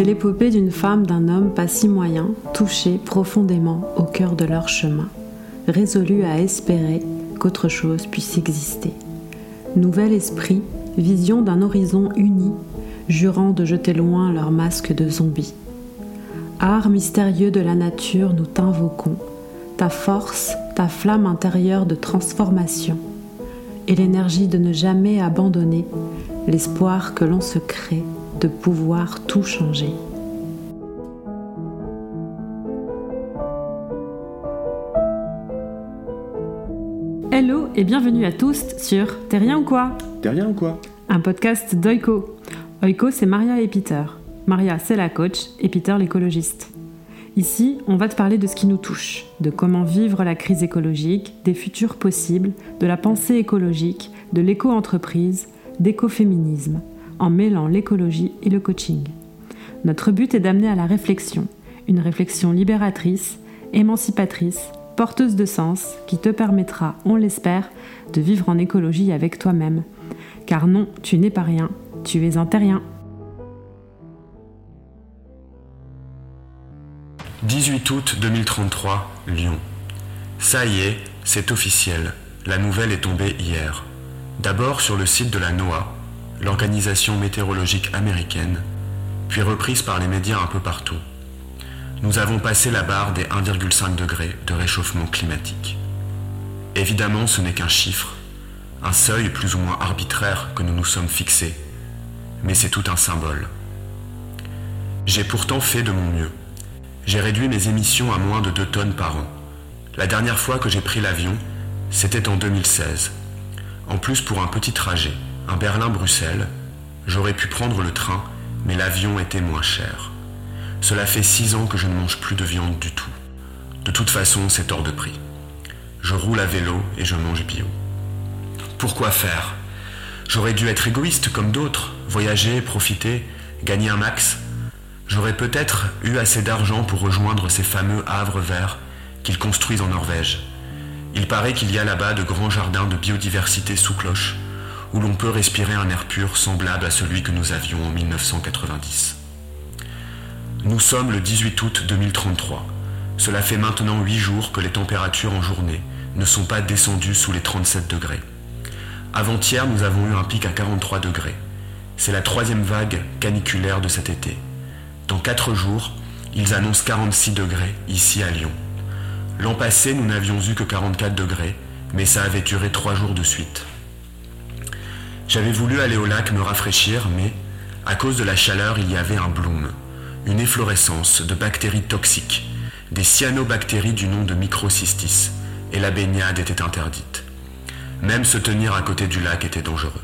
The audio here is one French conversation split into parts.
C'est l'épopée d'une femme, d'un homme pas si moyen, touchés profondément au cœur de leur chemin, résolus à espérer qu'autre chose puisse exister. Nouvel esprit, vision d'un horizon uni, jurant de jeter loin leur masque de zombies. Art mystérieux de la nature, nous t'invoquons, ta force, ta flamme intérieure de transformation, et l'énergie de ne jamais abandonner, l'espoir que l'on se crée de pouvoir tout changer. Hello et bienvenue à tous sur T'es rien ou quoi? T'es rien ou quoi? Un podcast d'Oiko. Oiko, c'est Maria et Peter. Maria, c'est la coach et Peter, l'écologiste. Ici, on va te parler de ce qui nous touche, de comment vivre la crise écologique, des futurs possibles, de la pensée écologique, de l'éco-entreprise, d'écoféminisme en mêlant l'écologie et le coaching. Notre but est d'amener à la réflexion, une réflexion libératrice, émancipatrice, porteuse de sens, qui te permettra, on l'espère, de vivre en écologie avec toi-même. Car non, tu n'es pas rien, tu es un terrien. 18 août 2033, Lyon. Ça y est, c'est officiel. La nouvelle est tombée hier. D'abord sur le site de la NOAA, l'organisation météorologique américaine, puis reprise par les médias un peu partout. Nous avons passé la barre des 1,5 degrés de réchauffement climatique. Évidemment, ce n'est qu'un chiffre, un seuil plus ou moins arbitraire que nous nous sommes fixés, mais c'est tout un symbole. J'ai pourtant fait de mon mieux. J'ai réduit mes émissions à moins de 2 tonnes par an. La dernière fois que j'ai pris l'avion, c'était en 2016. En plus pour un petit trajet un Berlin-Bruxelles, j'aurais pu prendre le train, mais l'avion était moins cher. Cela fait six ans que je ne mange plus de viande du tout. De toute façon, c'est hors de prix. Je roule à vélo et je mange bio. Pourquoi faire? J'aurais dû être égoïste comme d'autres, voyager, profiter, gagner un max. J'aurais peut-être eu assez d'argent pour rejoindre ces fameux havres verts qu'ils construisent en Norvège. Il paraît qu'il y a là-bas de grands jardins de biodiversité sous cloche, où l'on peut respirer un air pur semblable à celui que nous avions en 1990. Nous sommes le 18 août 2033. Cela fait maintenant 8 jours que les températures en journée ne sont pas descendues sous les 37 degrés. Avant-hier, nous avons eu un pic à 43 degrés. C'est la troisième vague caniculaire de cet été. Dans 4 jours, ils annoncent 46 degrés ici à Lyon. L'an passé, nous n'avions eu que 44 degrés, mais ça avait duré 3 jours de suite. J'avais voulu aller au lac me rafraîchir, mais à cause de la chaleur, il y avait un bloom, une efflorescence de bactéries toxiques, des cyanobactéries du nom de microcystis, et la baignade était interdite. Même se tenir à côté du lac était dangereux.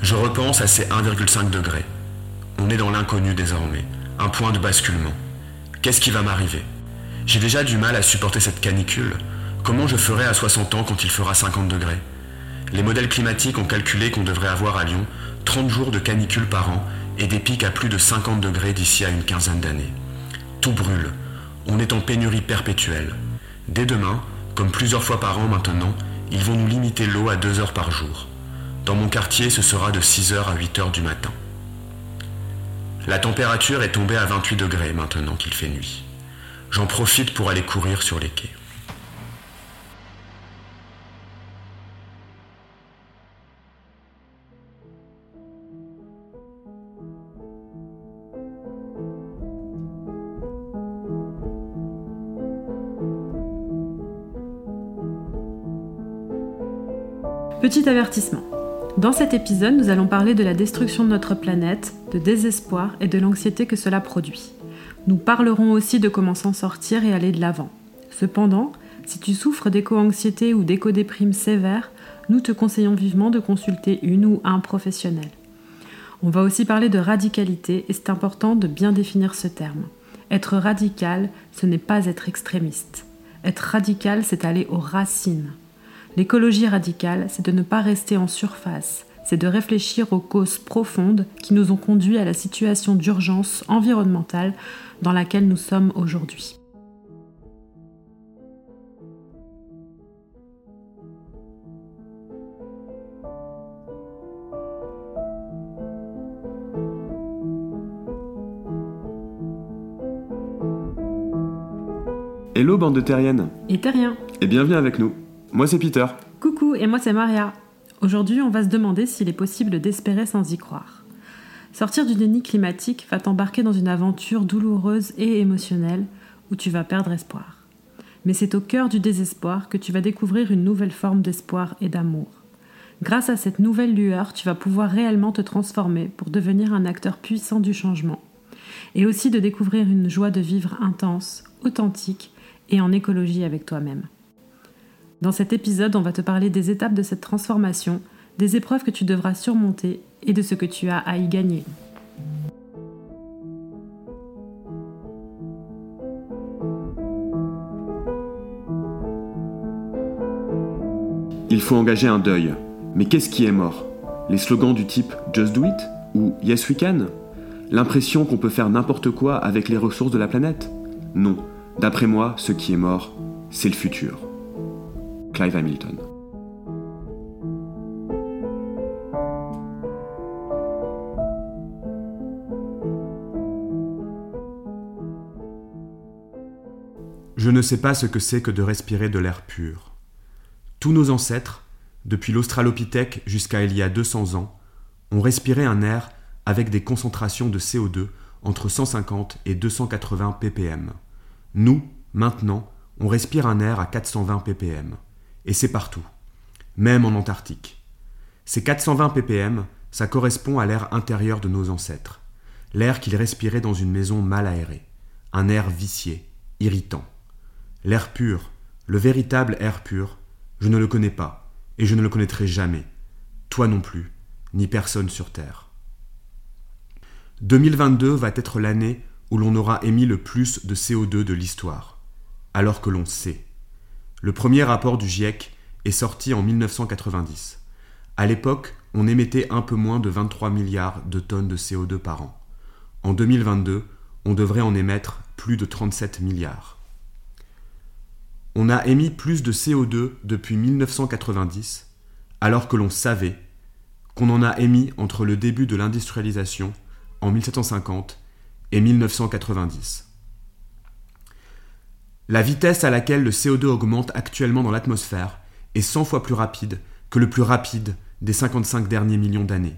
Je repense à ces 1,5 degrés. On est dans l'inconnu désormais, un point de basculement. Qu'est-ce qui va m'arriver? J'ai déjà du mal à supporter cette canicule. Comment je ferai à 60 ans quand il fera 50 degrés? Les modèles climatiques ont calculé qu'on devrait avoir à Lyon 30 jours de canicule par an et des pics à plus de 50 degrés d'ici à une quinzaine d'années. Tout brûle. On est en pénurie perpétuelle. Dès demain, comme plusieurs fois par an maintenant, ils vont nous limiter l'eau à 2 heures par jour. Dans mon quartier, ce sera de 6 heures à 8 heures du matin. La température est tombée à 28 degrés maintenant qu'il fait nuit. J'en profite pour aller courir sur les quais. Petit avertissement. Dans cet épisode, nous allons parler de la destruction de notre planète, de désespoir et de l'anxiété que cela produit. Nous parlerons aussi de comment s'en sortir et aller de l'avant. Cependant, si tu souffres d'éco-anxiété ou d'éco-déprime sévère, nous te conseillons vivement de consulter une ou un professionnel. On va aussi parler de radicalité et c'est important de bien définir ce terme. Être radical, ce n'est pas être extrémiste. Être radical, c'est aller aux racines. L'écologie radicale, c'est de ne pas rester en surface, c'est de réfléchir aux causes profondes qui nous ont conduits à la situation d'urgence environnementale dans laquelle nous sommes aujourd'hui. Hello bande de terriennes. Et terriens. Et bienvenue avec nous. Moi c'est Peter. Coucou, et moi c'est Maria. Aujourd'hui, on va se demander s'il est possible d'espérer sans y croire. Sortir du déni climatique va t'embarquer dans une aventure douloureuse et émotionnelle où tu vas perdre espoir. Mais c'est au cœur du désespoir que tu vas découvrir une nouvelle forme d'espoir et d'amour. Grâce à cette nouvelle lueur, tu vas pouvoir réellement te transformer pour devenir un acteur puissant du changement. Et aussi de découvrir une joie de vivre intense, authentique et en écologie avec toi-même. Dans cet épisode, on va te parler des étapes de cette transformation, des épreuves que tu devras surmonter et de ce que tu as à y gagner. Il faut engager un deuil. Mais qu'est-ce qui est mort? Les slogans du type Just Do It ou Yes We Can L'impression qu'on peut faire n'importe quoi avec les ressources de la planète? Non. D'après moi, ce qui est mort, c'est le futur. Je ne sais pas ce que c'est que de respirer de l'air pur. Tous nos ancêtres, depuis l'Australopithèque jusqu'à il y a 200 ans, ont respiré un air avec des concentrations de CO2 entre 150 et 280 ppm. Nous, maintenant, on respire un air à 420 ppm. Et c'est partout, même en Antarctique. Ces 420 ppm, ça correspond à l'air intérieur de nos ancêtres, l'air qu'ils respiraient dans une maison mal aérée, un air vicié, irritant. L'air pur, le véritable air pur, je ne le connais pas, et je ne le connaîtrai jamais, toi non plus, ni personne sur Terre. 2022 va être l'année où l'on aura émis le plus de CO2 de l'histoire, alors que l'on sait. Le premier rapport du GIEC est sorti en 1990. À l'époque, on émettait un peu moins de 23 milliards de tonnes de CO2 par an. En 2022, on devrait en émettre plus de 37 milliards. On a émis plus de CO2 depuis 1990, alors que l'on savait qu'on en a émis entre le début de l'industrialisation, en 1750, et 1990. La vitesse à laquelle le CO2 augmente actuellement dans l'atmosphère est 100 fois plus rapide que le plus rapide des 55 derniers millions d'années.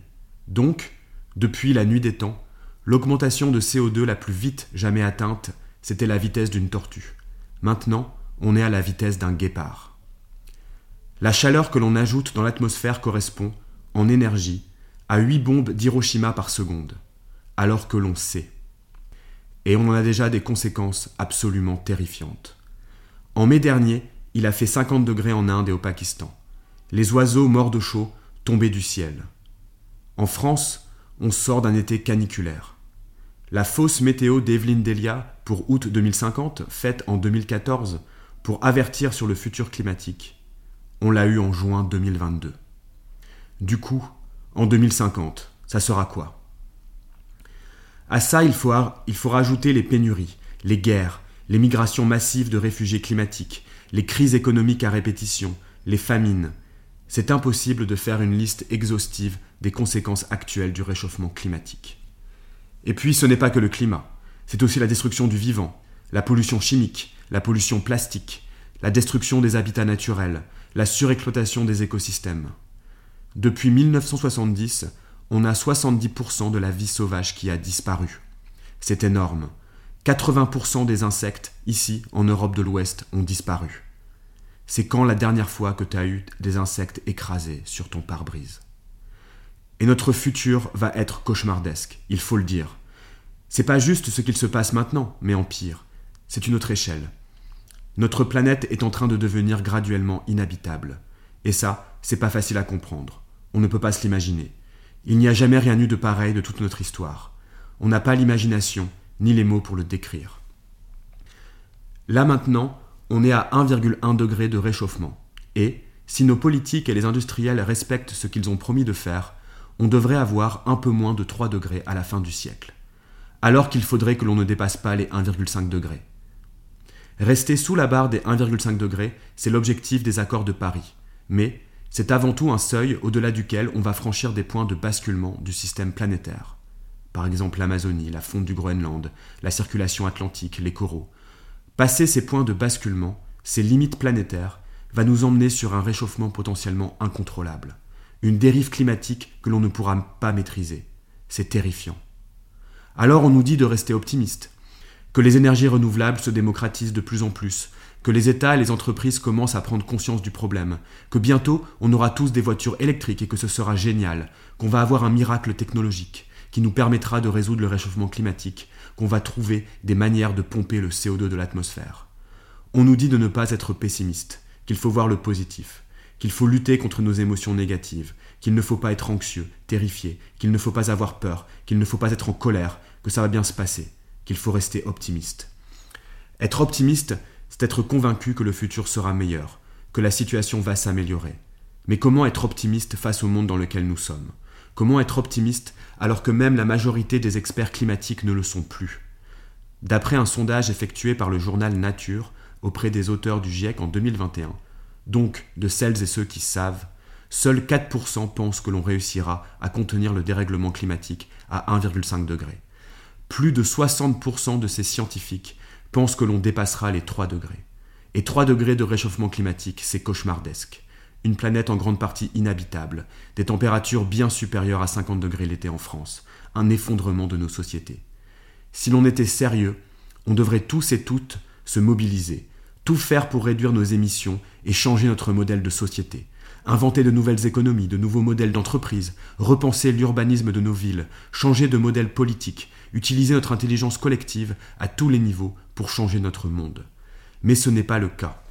Donc, depuis la nuit des temps, l'augmentation de CO2 la plus vite jamais atteinte, c'était la vitesse d'une tortue. Maintenant, on est à la vitesse d'un guépard. La chaleur que l'on ajoute dans l'atmosphère correspond, en énergie, à 8 bombes d'Hiroshima par seconde, alors que l'on sait. Et on en a déjà des conséquences absolument terrifiantes. En mai dernier, il a fait 50 degrés en Inde et au Pakistan. Les oiseaux morts de chaud tombaient du ciel. En France, on sort d'un été caniculaire. La fausse météo d'Evelyn Delia pour août 2050, faite en 2014, pour avertir sur le futur climatique. On l'a eu en juin 2022. Du coup, en 2050, ça sera quoi? À ça, il faut, il rajouter les pénuries, les guerres, les migrations massives de réfugiés climatiques, les crises économiques à répétition, les famines. C'est impossible de faire une liste exhaustive des conséquences actuelles du réchauffement climatique. Et puis ce n'est pas que le climat, c'est aussi la destruction du vivant, la pollution chimique, la pollution plastique, la destruction des habitats naturels, la surexploitation des écosystèmes. Depuis 1970, on a 70% de la vie sauvage qui a disparu. C'est énorme. 80% des insectes, ici, en Europe de l'Ouest, ont disparu. C'est quand la dernière fois que tu as eu des insectes écrasés sur ton pare-brise? Et notre futur va être cauchemardesque, il faut le dire. C'est pas juste ce qu'il se passe maintenant, mais en pire. C'est une autre échelle. Notre planète est en train de devenir graduellement inhabitable. Et ça, c'est pas facile à comprendre. On ne peut pas se l'imaginer. Il n'y a jamais rien eu de pareil de toute notre histoire. On n'a pas l'imagination, ni les mots pour le décrire. Là maintenant, on est à 1,1 degré de réchauffement. Et, si nos politiques et les industriels respectent ce qu'ils ont promis de faire, on devrait avoir un peu moins de 3 degrés à la fin du siècle. Alors qu'il faudrait que l'on ne dépasse pas les 1,5 degrés. Rester sous la barre des 1,5 degrés, c'est l'objectif des accords de Paris. Mais c'est avant tout un seuil au-delà duquel on va franchir des points de basculement du système planétaire. Par exemple l'Amazonie, la fonte du Groenland, la circulation atlantique, les coraux. Passer ces points de basculement, ces limites planétaires, va nous emmener sur un réchauffement potentiellement incontrôlable, une dérive climatique que l'on ne pourra pas maîtriser. C'est terrifiant. Alors on nous dit de rester optimiste, que les énergies renouvelables se démocratisent de plus en plus, que les États et les entreprises commencent à prendre conscience du problème, que bientôt on aura tous des voitures électriques et que ce sera génial, qu'on va avoir un miracle technologique qui nous permettra de résoudre le réchauffement climatique, qu'on va trouver des manières de pomper le CO2 de l'atmosphère. On nous dit de ne pas être pessimiste, qu'il faut voir le positif, qu'il faut lutter contre nos émotions négatives, qu'il ne faut pas être anxieux, terrifié, qu'il ne faut pas avoir peur, qu'il ne faut pas être en colère, que ça va bien se passer, qu'il faut rester optimiste. Être optimiste, c'est être convaincu que le futur sera meilleur, que la situation va s'améliorer. Mais comment être optimiste face au monde dans lequel nous sommes? Comment être optimiste alors que même la majorité des experts climatiques ne le sont plus? D'après un sondage effectué par le journal Nature auprès des auteurs du GIEC en 2021, donc de celles et ceux qui savent, seuls 4% pensent que l'on réussira à contenir le dérèglement climatique à 1,5 degré. Plus de 60% de ces scientifiques pensent que l'on dépassera les 3 degrés. Et 3 degrés de réchauffement climatique, c'est cauchemardesque. Une planète en grande partie inhabitable, des températures bien supérieures à 50 degrés l'été en France, un effondrement de nos sociétés. Si l'on était sérieux, on devrait tous et toutes se mobiliser, tout faire pour réduire nos émissions et changer notre modèle de société, inventer de nouvelles économies, de nouveaux modèles d'entreprise, repenser l'urbanisme de nos villes, changer de modèle politique, utiliser notre intelligence collective à tous les niveaux pour changer notre monde. Mais ce n'est pas le cas.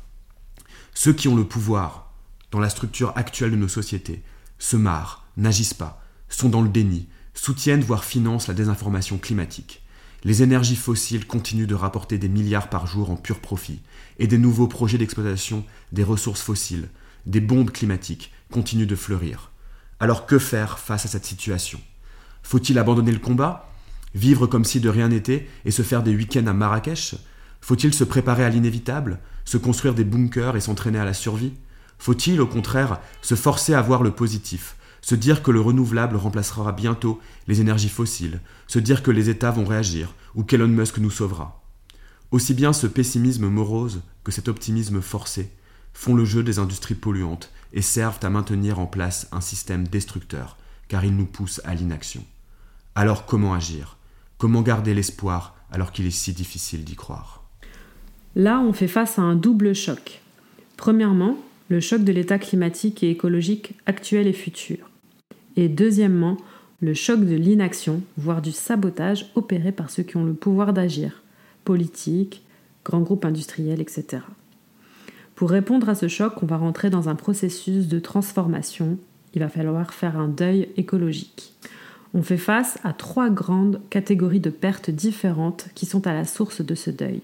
Ceux qui ont le pouvoir, dans la structure actuelle de nos sociétés, se marrent, n'agissent pas, sont dans le déni, soutiennent voire financent la désinformation climatique. Les énergies fossiles continuent de rapporter des milliards par jour en pur profit, et des nouveaux projets d'exploitation des ressources fossiles, des bombes climatiques, continuent de fleurir. Alors que faire face à cette situation? Faut-il abandonner le combat? Vivre comme si de rien n'était et se faire des week-ends à Marrakech? Faut-il se préparer à l'inévitable Se construire des bunkers et s'entraîner à la survie? Faut-il, au contraire, se forcer à voir le positif se dire que le renouvelable remplacera bientôt les énergies fossiles, se dire que les États vont réagir, ou qu'Elon Musk nous sauvera? Aussi bien ce pessimisme morose que cet optimisme forcé font le jeu des industries polluantes et servent à maintenir en place un système destructeur, car ils nous poussent à l'inaction. Alors comment agir? Comment garder l'espoir alors qu'il est si difficile d'y croire? Là, on fait face à un double choc. Premièrement, le choc de l'état climatique et écologique actuel et futur. Et deuxièmement, le choc de l'inaction, voire du sabotage opéré par ceux qui ont le pouvoir d'agir, politiques, grands groupes industriels, etc. Pour répondre à ce choc, on va rentrer dans un processus de transformation. Il va falloir faire un deuil écologique on fait face à trois grandes catégories de pertes différentes qui sont à la source de ce deuil.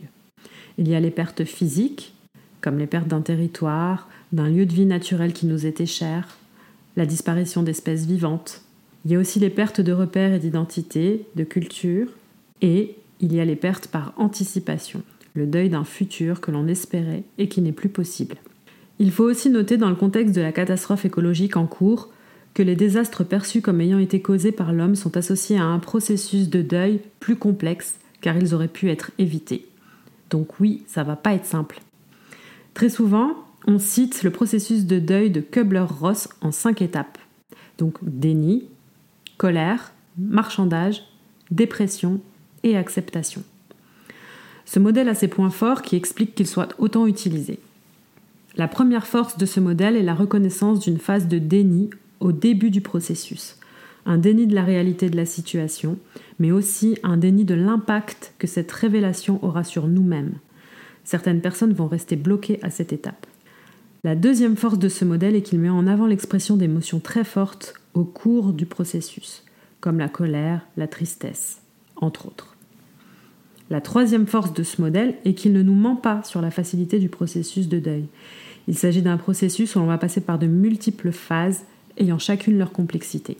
Il y a les pertes physiques, comme les pertes d'un territoire, d'un lieu de vie naturel qui nous était cher, la disparition d'espèces vivantes. Il y a aussi les pertes de repères et d'identité, de culture, et il y a les pertes par anticipation, le deuil d'un futur que l'on espérait et qui n'est plus possible. Il faut aussi noter dans le contexte de la catastrophe écologique en cours que les désastres perçus comme ayant été causés par l'homme sont associés à un processus de deuil plus complexe car ils auraient pu être évités. Donc oui, ça va pas être simple. Très souvent, on cite le processus de deuil de Kubler-Ross en cinq étapes. Donc déni, colère, marchandage, dépression et acceptation. Ce modèle a ses points forts qui expliquent qu'il soit autant utilisé. La première force de ce modèle est la reconnaissance d'une phase de déni au début du processus. Un déni de la réalité de la situation, mais aussi un déni de l'impact que cette révélation aura sur nous-mêmes. Certaines personnes vont rester bloquées à cette étape. La deuxième force de ce modèle est qu'il met en avant l'expression d'émotions très fortes au cours du processus, comme la colère, la tristesse, entre autres. La troisième force de ce modèle est qu'il ne nous ment pas sur la facilité du processus de deuil. Il s'agit d'un processus où l'on va passer par de multiples phases ayant chacune leur complexité.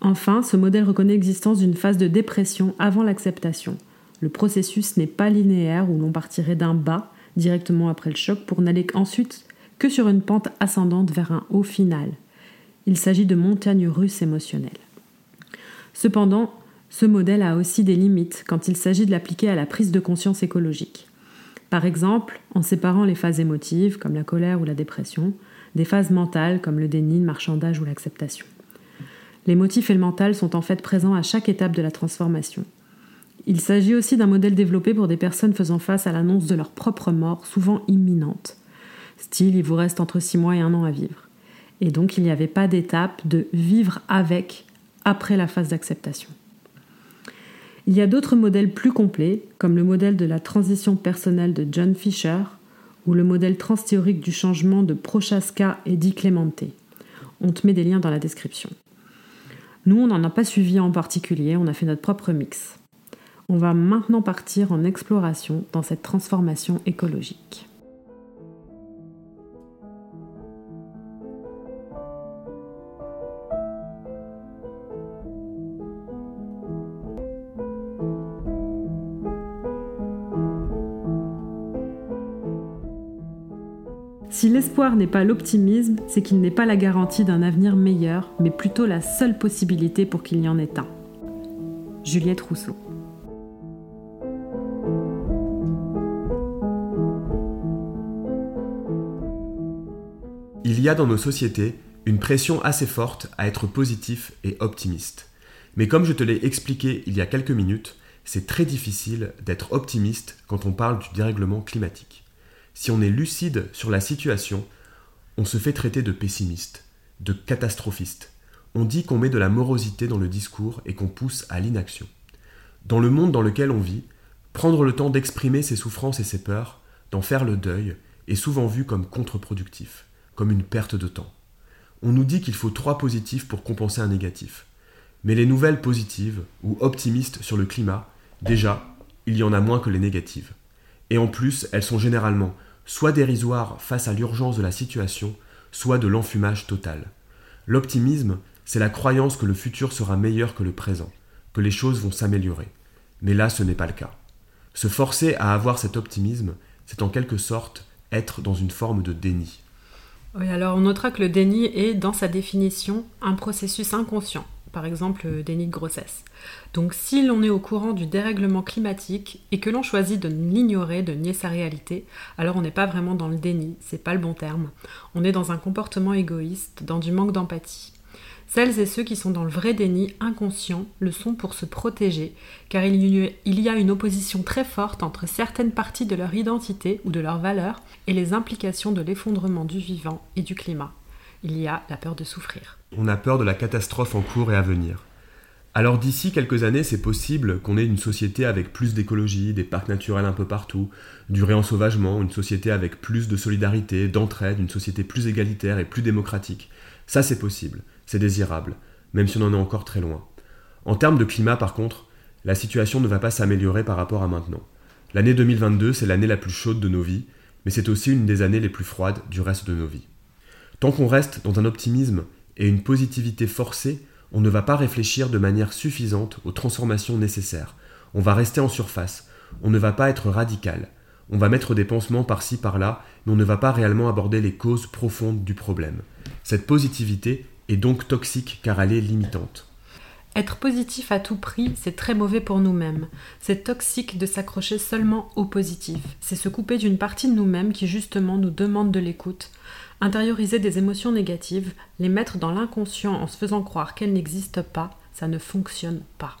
Enfin, ce modèle reconnaît l'existence d'une phase de dépression avant l'acceptation. Le processus n'est pas linéaire où l'on partirait d'un bas directement après le choc pour n'aller ensuite que sur une pente ascendante vers un haut final. Il s'agit de montagnes russes émotionnelles. Cependant, ce modèle a aussi des limites quand il s'agit de l'appliquer à la prise de conscience écologique. Par exemple, en séparant les phases émotives, comme la colère ou la dépression, des phases mentales, comme le déni, le marchandage ou l'acceptation. Les motifs et le mental sont en fait présents à chaque étape de la transformation. Il s'agit aussi d'un modèle développé pour des personnes faisant face à l'annonce de leur propre mort, souvent imminente. Style, il vous reste entre 6 mois et un an à vivre. Et donc, il n'y avait pas d'étape de vivre avec après la phase d'acceptation. Il y a d'autres modèles plus complets, comme le modèle de la transition personnelle de John Fisher ou le modèle transthéorique du changement de Prochaska et Di Clemente. On te met des liens dans la description. Nous, on n'en a pas suivi en particulier, on a fait notre propre mix. On va maintenant partir en exploration dans cette transformation écologique. Si l'espoir n'est pas l'optimisme, c'est qu'il n'est pas la garantie d'un avenir meilleur, mais plutôt la seule possibilité pour qu'il y en ait un. Juliette Rousseau. Il y a dans nos sociétés une pression assez forte à être positif et optimiste. Mais comme je te l'ai expliqué il y a quelques minutes, c'est très difficile d'être optimiste quand on parle du dérèglement climatique si on est lucide sur la situation, on se fait traiter de pessimiste, de catastrophiste. On dit qu'on met de la morosité dans le discours et qu'on pousse à l'inaction. Dans le monde dans lequel on vit, prendre le temps d'exprimer ses souffrances et ses peurs, d'en faire le deuil, est souvent vu comme contre-productif, comme une perte de temps. On nous dit qu'il faut trois positifs pour compenser un négatif. Mais les nouvelles positives ou optimistes sur le climat, déjà, il y en a moins que les négatives. Et en plus, elles sont généralement soit dérisoire face à l'urgence de la situation, soit de l'enfumage total. L'optimisme, c'est la croyance que le futur sera meilleur que le présent, que les choses vont s'améliorer. Mais là, ce n'est pas le cas. Se forcer à avoir cet optimisme, c'est en quelque sorte être dans une forme de déni. Oui, alors on notera que le déni est, dans sa définition, un processus inconscient par exemple euh, déni de grossesse. Donc si l'on est au courant du dérèglement climatique et que l'on choisit de l'ignorer, de nier sa réalité, alors on n'est pas vraiment dans le déni, c'est pas le bon terme. On est dans un comportement égoïste, dans du manque d'empathie. Celles et ceux qui sont dans le vrai déni inconscient le sont pour se protéger, car il y a une opposition très forte entre certaines parties de leur identité ou de leurs valeurs et les implications de l'effondrement du vivant et du climat il y a la peur de souffrir. On a peur de la catastrophe en cours et à venir. Alors d'ici quelques années, c'est possible qu'on ait une société avec plus d'écologie, des parcs naturels un peu partout, du réensauvagement, une société avec plus de solidarité, d'entraide, une société plus égalitaire et plus démocratique. Ça c'est possible, c'est désirable, même si on en est encore très loin. En termes de climat par contre, la situation ne va pas s'améliorer par rapport à maintenant. L'année 2022, c'est l'année la plus chaude de nos vies, mais c'est aussi une des années les plus froides du reste de nos vies. Tant qu'on reste dans un optimisme et une positivité forcée, on ne va pas réfléchir de manière suffisante aux transformations nécessaires. On va rester en surface, on ne va pas être radical. On va mettre des pansements par-ci par-là, mais on ne va pas réellement aborder les causes profondes du problème. Cette positivité est donc toxique car elle est limitante. Être positif à tout prix, c'est très mauvais pour nous-mêmes. C'est toxique de s'accrocher seulement au positif. C'est se couper d'une partie de nous-mêmes qui justement nous demande de l'écoute, Intérioriser des émotions négatives, les mettre dans l'inconscient en se faisant croire qu'elles n'existent pas, ça ne fonctionne pas.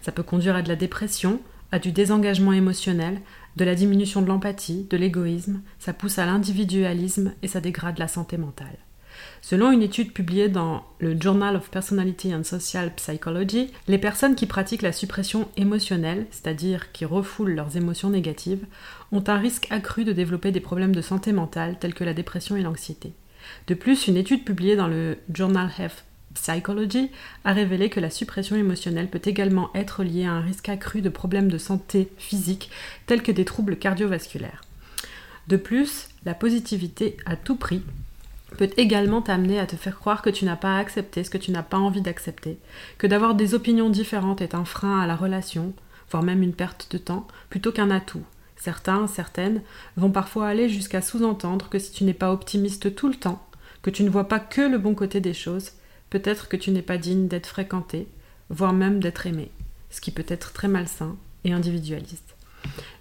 Ça peut conduire à de la dépression, à du désengagement émotionnel, de la diminution de l'empathie, de l'égoïsme, ça pousse à l'individualisme et ça dégrade la santé mentale. Selon une étude publiée dans le Journal of Personality and Social Psychology, les personnes qui pratiquent la suppression émotionnelle, c'est-à-dire qui refoulent leurs émotions négatives, ont un risque accru de développer des problèmes de santé mentale tels que la dépression et l'anxiété. De plus, une étude publiée dans le Journal Health Psychology a révélé que la suppression émotionnelle peut également être liée à un risque accru de problèmes de santé physique tels que des troubles cardiovasculaires. De plus, la positivité à tout prix peut également t'amener à te faire croire que tu n'as pas accepté ce que tu n'as pas envie d'accepter, que d'avoir des opinions différentes est un frein à la relation, voire même une perte de temps, plutôt qu'un atout. Certains, certaines, vont parfois aller jusqu'à sous-entendre que si tu n'es pas optimiste tout le temps, que tu ne vois pas que le bon côté des choses, peut-être que tu n'es pas digne d'être fréquenté, voire même d'être aimé, ce qui peut être très malsain et individualiste.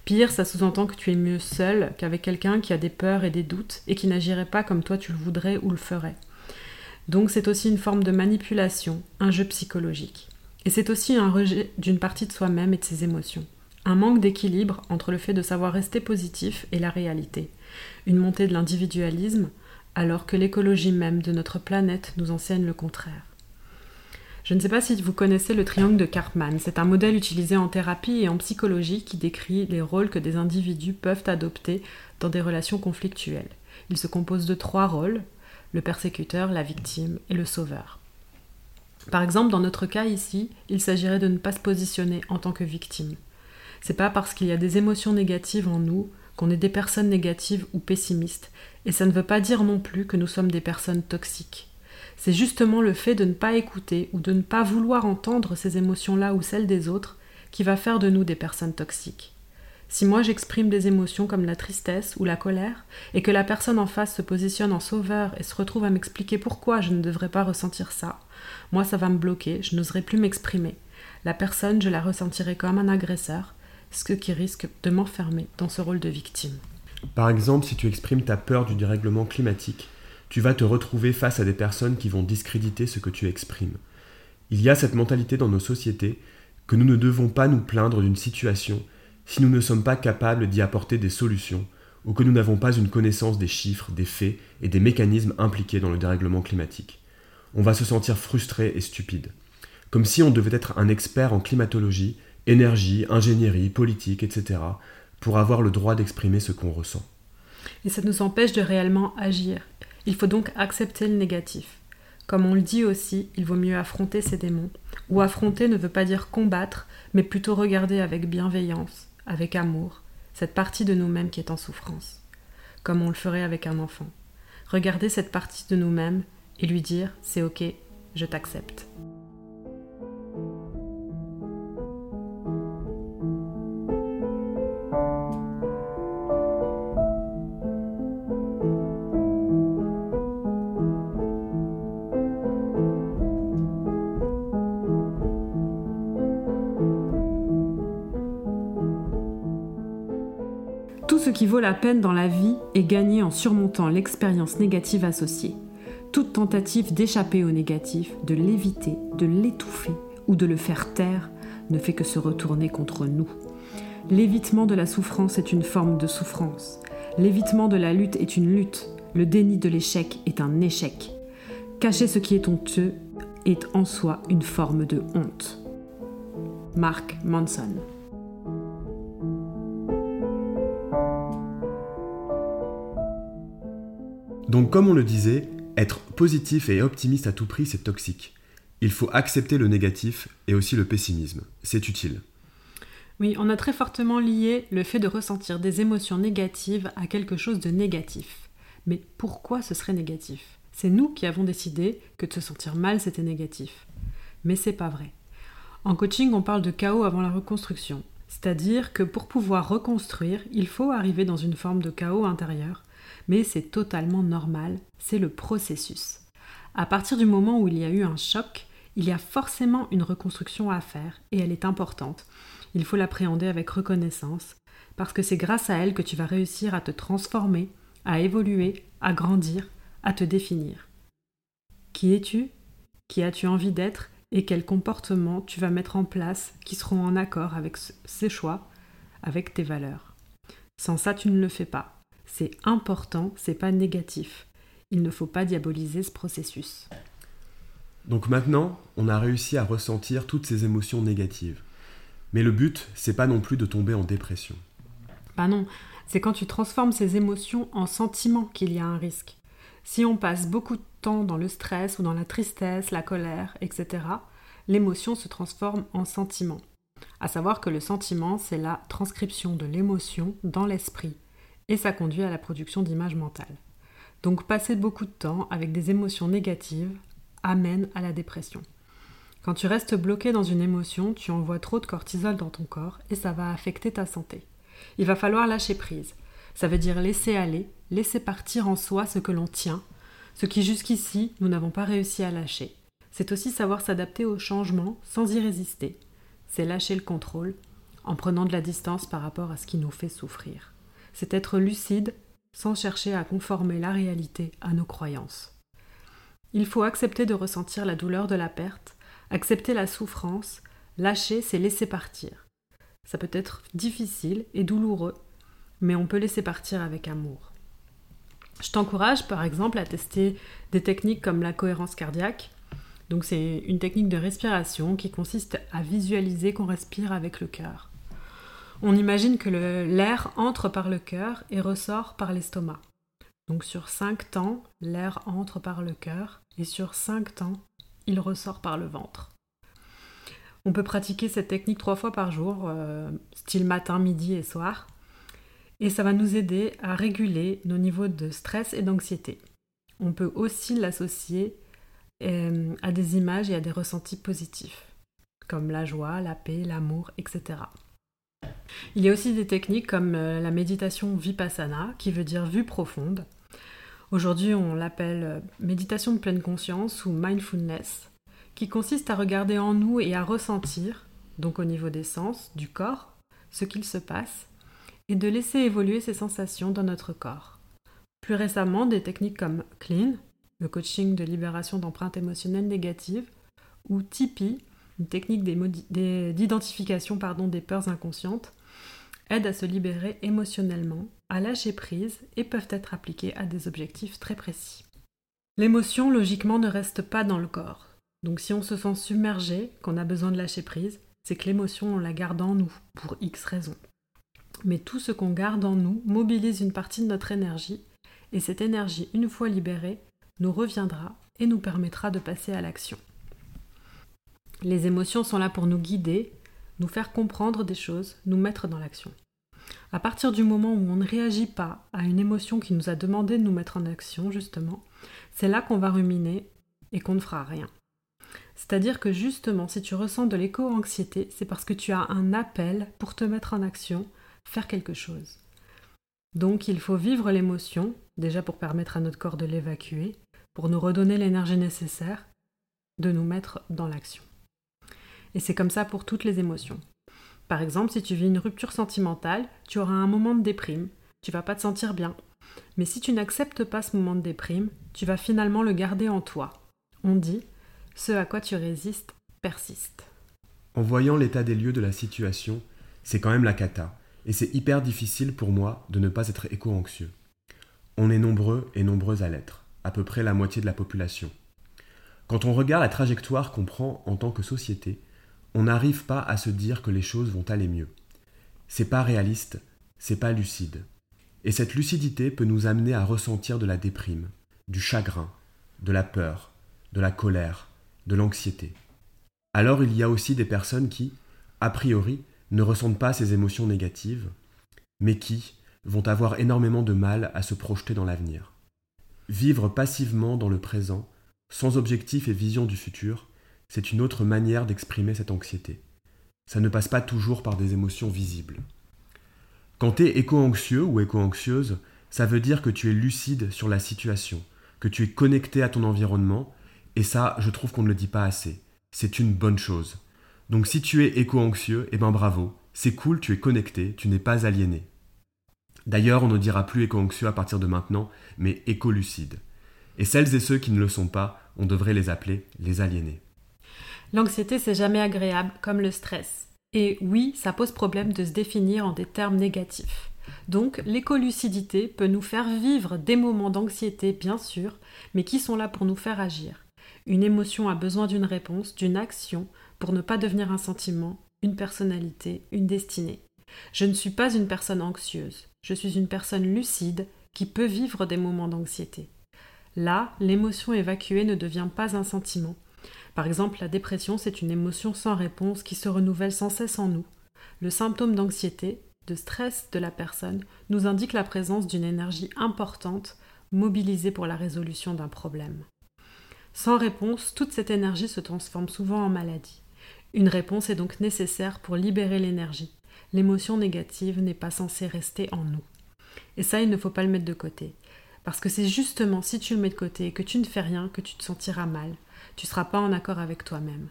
Pire, ça sous-entend que tu es mieux seul qu'avec quelqu'un qui a des peurs et des doutes et qui n'agirait pas comme toi tu le voudrais ou le ferais. Donc c'est aussi une forme de manipulation, un jeu psychologique. Et c'est aussi un rejet d'une partie de soi-même et de ses émotions. Un manque d'équilibre entre le fait de savoir rester positif et la réalité. Une montée de l'individualisme, alors que l'écologie même de notre planète nous enseigne le contraire. Je ne sais pas si vous connaissez le triangle de Karpman. C'est un modèle utilisé en thérapie et en psychologie qui décrit les rôles que des individus peuvent adopter dans des relations conflictuelles. Il se compose de trois rôles le persécuteur, la victime et le sauveur. Par exemple, dans notre cas ici, il s'agirait de ne pas se positionner en tant que victime. C'est pas parce qu'il y a des émotions négatives en nous qu'on est des personnes négatives ou pessimistes, et ça ne veut pas dire non plus que nous sommes des personnes toxiques. C'est justement le fait de ne pas écouter ou de ne pas vouloir entendre ces émotions-là ou celles des autres qui va faire de nous des personnes toxiques. Si moi j'exprime des émotions comme la tristesse ou la colère, et que la personne en face se positionne en sauveur et se retrouve à m'expliquer pourquoi je ne devrais pas ressentir ça, moi ça va me bloquer, je n'oserai plus m'exprimer. La personne, je la ressentirai comme un agresseur, ce qui risque de m'enfermer dans ce rôle de victime. Par exemple, si tu exprimes ta peur du dérèglement climatique, tu vas te retrouver face à des personnes qui vont discréditer ce que tu exprimes. Il y a cette mentalité dans nos sociétés que nous ne devons pas nous plaindre d'une situation si nous ne sommes pas capables d'y apporter des solutions ou que nous n'avons pas une connaissance des chiffres, des faits et des mécanismes impliqués dans le dérèglement climatique. On va se sentir frustré et stupide, comme si on devait être un expert en climatologie, énergie, ingénierie, politique, etc., pour avoir le droit d'exprimer ce qu'on ressent. Et ça nous empêche de réellement agir il faut donc accepter le négatif. Comme on le dit aussi, il vaut mieux affronter ses démons. Ou affronter ne veut pas dire combattre, mais plutôt regarder avec bienveillance, avec amour, cette partie de nous-mêmes qui est en souffrance, comme on le ferait avec un enfant. Regarder cette partie de nous-mêmes et lui dire c'est ok, je t'accepte. Vaut la peine dans la vie est gagné en surmontant l'expérience négative associée. Toute tentative d'échapper au négatif, de l'éviter, de l'étouffer ou de le faire taire ne fait que se retourner contre nous. L'évitement de la souffrance est une forme de souffrance. L'évitement de la lutte est une lutte. Le déni de l'échec est un échec. Cacher ce qui est honteux est en soi une forme de honte. Mark Manson Donc comme on le disait, être positif et optimiste à tout prix, c'est toxique. Il faut accepter le négatif et aussi le pessimisme. C'est utile. Oui, on a très fortement lié le fait de ressentir des émotions négatives à quelque chose de négatif. Mais pourquoi ce serait négatif? C'est nous qui avons décidé que de se sentir mal, c'était négatif. Mais c'est pas vrai. En coaching, on parle de chaos avant la reconstruction. C'est-à-dire que pour pouvoir reconstruire, il faut arriver dans une forme de chaos intérieur mais c'est totalement normal, c'est le processus. À partir du moment où il y a eu un choc, il y a forcément une reconstruction à faire et elle est importante. Il faut l'appréhender avec reconnaissance parce que c'est grâce à elle que tu vas réussir à te transformer, à évoluer, à grandir, à te définir. Qui es-tu? Qui as-tu envie d'être? Et quels comportements tu vas mettre en place qui seront en accord avec ces choix, avec tes valeurs? Sans ça, tu ne le fais pas. C'est important, c'est pas négatif. Il ne faut pas diaboliser ce processus. Donc maintenant, on a réussi à ressentir toutes ces émotions négatives. Mais le but, c'est pas non plus de tomber en dépression. Bah non, c'est quand tu transformes ces émotions en sentiments qu'il y a un risque. Si on passe beaucoup de temps dans le stress ou dans la tristesse, la colère, etc., l'émotion se transforme en sentiment. À savoir que le sentiment, c'est la transcription de l'émotion dans l'esprit et ça conduit à la production d'images mentales. Donc passer beaucoup de temps avec des émotions négatives amène à la dépression. Quand tu restes bloqué dans une émotion, tu envoies trop de cortisol dans ton corps et ça va affecter ta santé. Il va falloir lâcher prise. Ça veut dire laisser aller, laisser partir en soi ce que l'on tient, ce qui jusqu'ici nous n'avons pas réussi à lâcher. C'est aussi savoir s'adapter au changement sans y résister. C'est lâcher le contrôle en prenant de la distance par rapport à ce qui nous fait souffrir. C'est être lucide sans chercher à conformer la réalité à nos croyances. Il faut accepter de ressentir la douleur de la perte, accepter la souffrance, lâcher, c'est laisser partir. Ça peut être difficile et douloureux, mais on peut laisser partir avec amour. Je t'encourage par exemple à tester des techniques comme la cohérence cardiaque. Donc c'est une technique de respiration qui consiste à visualiser qu'on respire avec le cœur. On imagine que l'air entre par le cœur et ressort par l'estomac. Donc sur 5 temps, l'air entre par le cœur et sur 5 temps, il ressort par le ventre. On peut pratiquer cette technique trois fois par jour, euh, style matin, midi et soir, et ça va nous aider à réguler nos niveaux de stress et d'anxiété. On peut aussi l'associer euh, à des images et à des ressentis positifs, comme la joie, la paix, l'amour, etc. Il y a aussi des techniques comme euh, la méditation vipassana, qui veut dire vue profonde. Aujourd'hui, on l'appelle euh, méditation de pleine conscience ou mindfulness, qui consiste à regarder en nous et à ressentir, donc au niveau des sens, du corps, ce qu'il se passe, et de laisser évoluer ces sensations dans notre corps. Plus récemment, des techniques comme Clean, le coaching de libération d'empreintes émotionnelles négatives, ou Tipeee, une technique d'identification des peurs inconscientes, aident à se libérer émotionnellement, à lâcher prise et peuvent être appliquées à des objectifs très précis. L'émotion, logiquement, ne reste pas dans le corps. Donc si on se sent submergé, qu'on a besoin de lâcher prise, c'est que l'émotion, on la garde en nous, pour X raisons. Mais tout ce qu'on garde en nous mobilise une partie de notre énergie, et cette énergie, une fois libérée, nous reviendra et nous permettra de passer à l'action. Les émotions sont là pour nous guider, nous faire comprendre des choses, nous mettre dans l'action. À partir du moment où on ne réagit pas à une émotion qui nous a demandé de nous mettre en action, justement, c'est là qu'on va ruminer et qu'on ne fera rien. C'est-à-dire que justement, si tu ressens de l'éco-anxiété, c'est parce que tu as un appel pour te mettre en action, faire quelque chose. Donc il faut vivre l'émotion, déjà pour permettre à notre corps de l'évacuer, pour nous redonner l'énergie nécessaire, de nous mettre dans l'action. Et c'est comme ça pour toutes les émotions. Par exemple, si tu vis une rupture sentimentale, tu auras un moment de déprime, tu vas pas te sentir bien. Mais si tu n'acceptes pas ce moment de déprime, tu vas finalement le garder en toi. On dit, ce à quoi tu résistes persiste. En voyant l'état des lieux de la situation, c'est quand même la cata, et c'est hyper difficile pour moi de ne pas être éco-anxieux. On est nombreux et nombreuses à l'être, à peu près la moitié de la population. Quand on regarde la trajectoire qu'on prend en tant que société, on n'arrive pas à se dire que les choses vont aller mieux. C'est pas réaliste, c'est pas lucide. Et cette lucidité peut nous amener à ressentir de la déprime, du chagrin, de la peur, de la colère, de l'anxiété. Alors il y a aussi des personnes qui, a priori, ne ressentent pas ces émotions négatives, mais qui vont avoir énormément de mal à se projeter dans l'avenir. Vivre passivement dans le présent, sans objectif et vision du futur, c'est une autre manière d'exprimer cette anxiété. Ça ne passe pas toujours par des émotions visibles. Quand tu es éco-anxieux ou éco-anxieuse, ça veut dire que tu es lucide sur la situation, que tu es connecté à ton environnement, et ça, je trouve qu'on ne le dit pas assez. C'est une bonne chose. Donc si tu es éco-anxieux, eh ben bravo, c'est cool, tu es connecté, tu n'es pas aliéné. D'ailleurs, on ne dira plus éco-anxieux à partir de maintenant, mais éco-lucide. Et celles et ceux qui ne le sont pas, on devrait les appeler les aliénés. L'anxiété, c'est jamais agréable, comme le stress. Et oui, ça pose problème de se définir en des termes négatifs. Donc, l'écolucidité peut nous faire vivre des moments d'anxiété, bien sûr, mais qui sont là pour nous faire agir. Une émotion a besoin d'une réponse, d'une action, pour ne pas devenir un sentiment, une personnalité, une destinée. Je ne suis pas une personne anxieuse, je suis une personne lucide qui peut vivre des moments d'anxiété. Là, l'émotion évacuée ne devient pas un sentiment, par exemple, la dépression, c'est une émotion sans réponse qui se renouvelle sans cesse en nous. Le symptôme d'anxiété, de stress de la personne nous indique la présence d'une énergie importante mobilisée pour la résolution d'un problème. Sans réponse, toute cette énergie se transforme souvent en maladie. Une réponse est donc nécessaire pour libérer l'énergie. L'émotion négative n'est pas censée rester en nous. Et ça, il ne faut pas le mettre de côté. Parce que c'est justement si tu le mets de côté et que tu ne fais rien que tu te sentiras mal, tu ne seras pas en accord avec toi-même.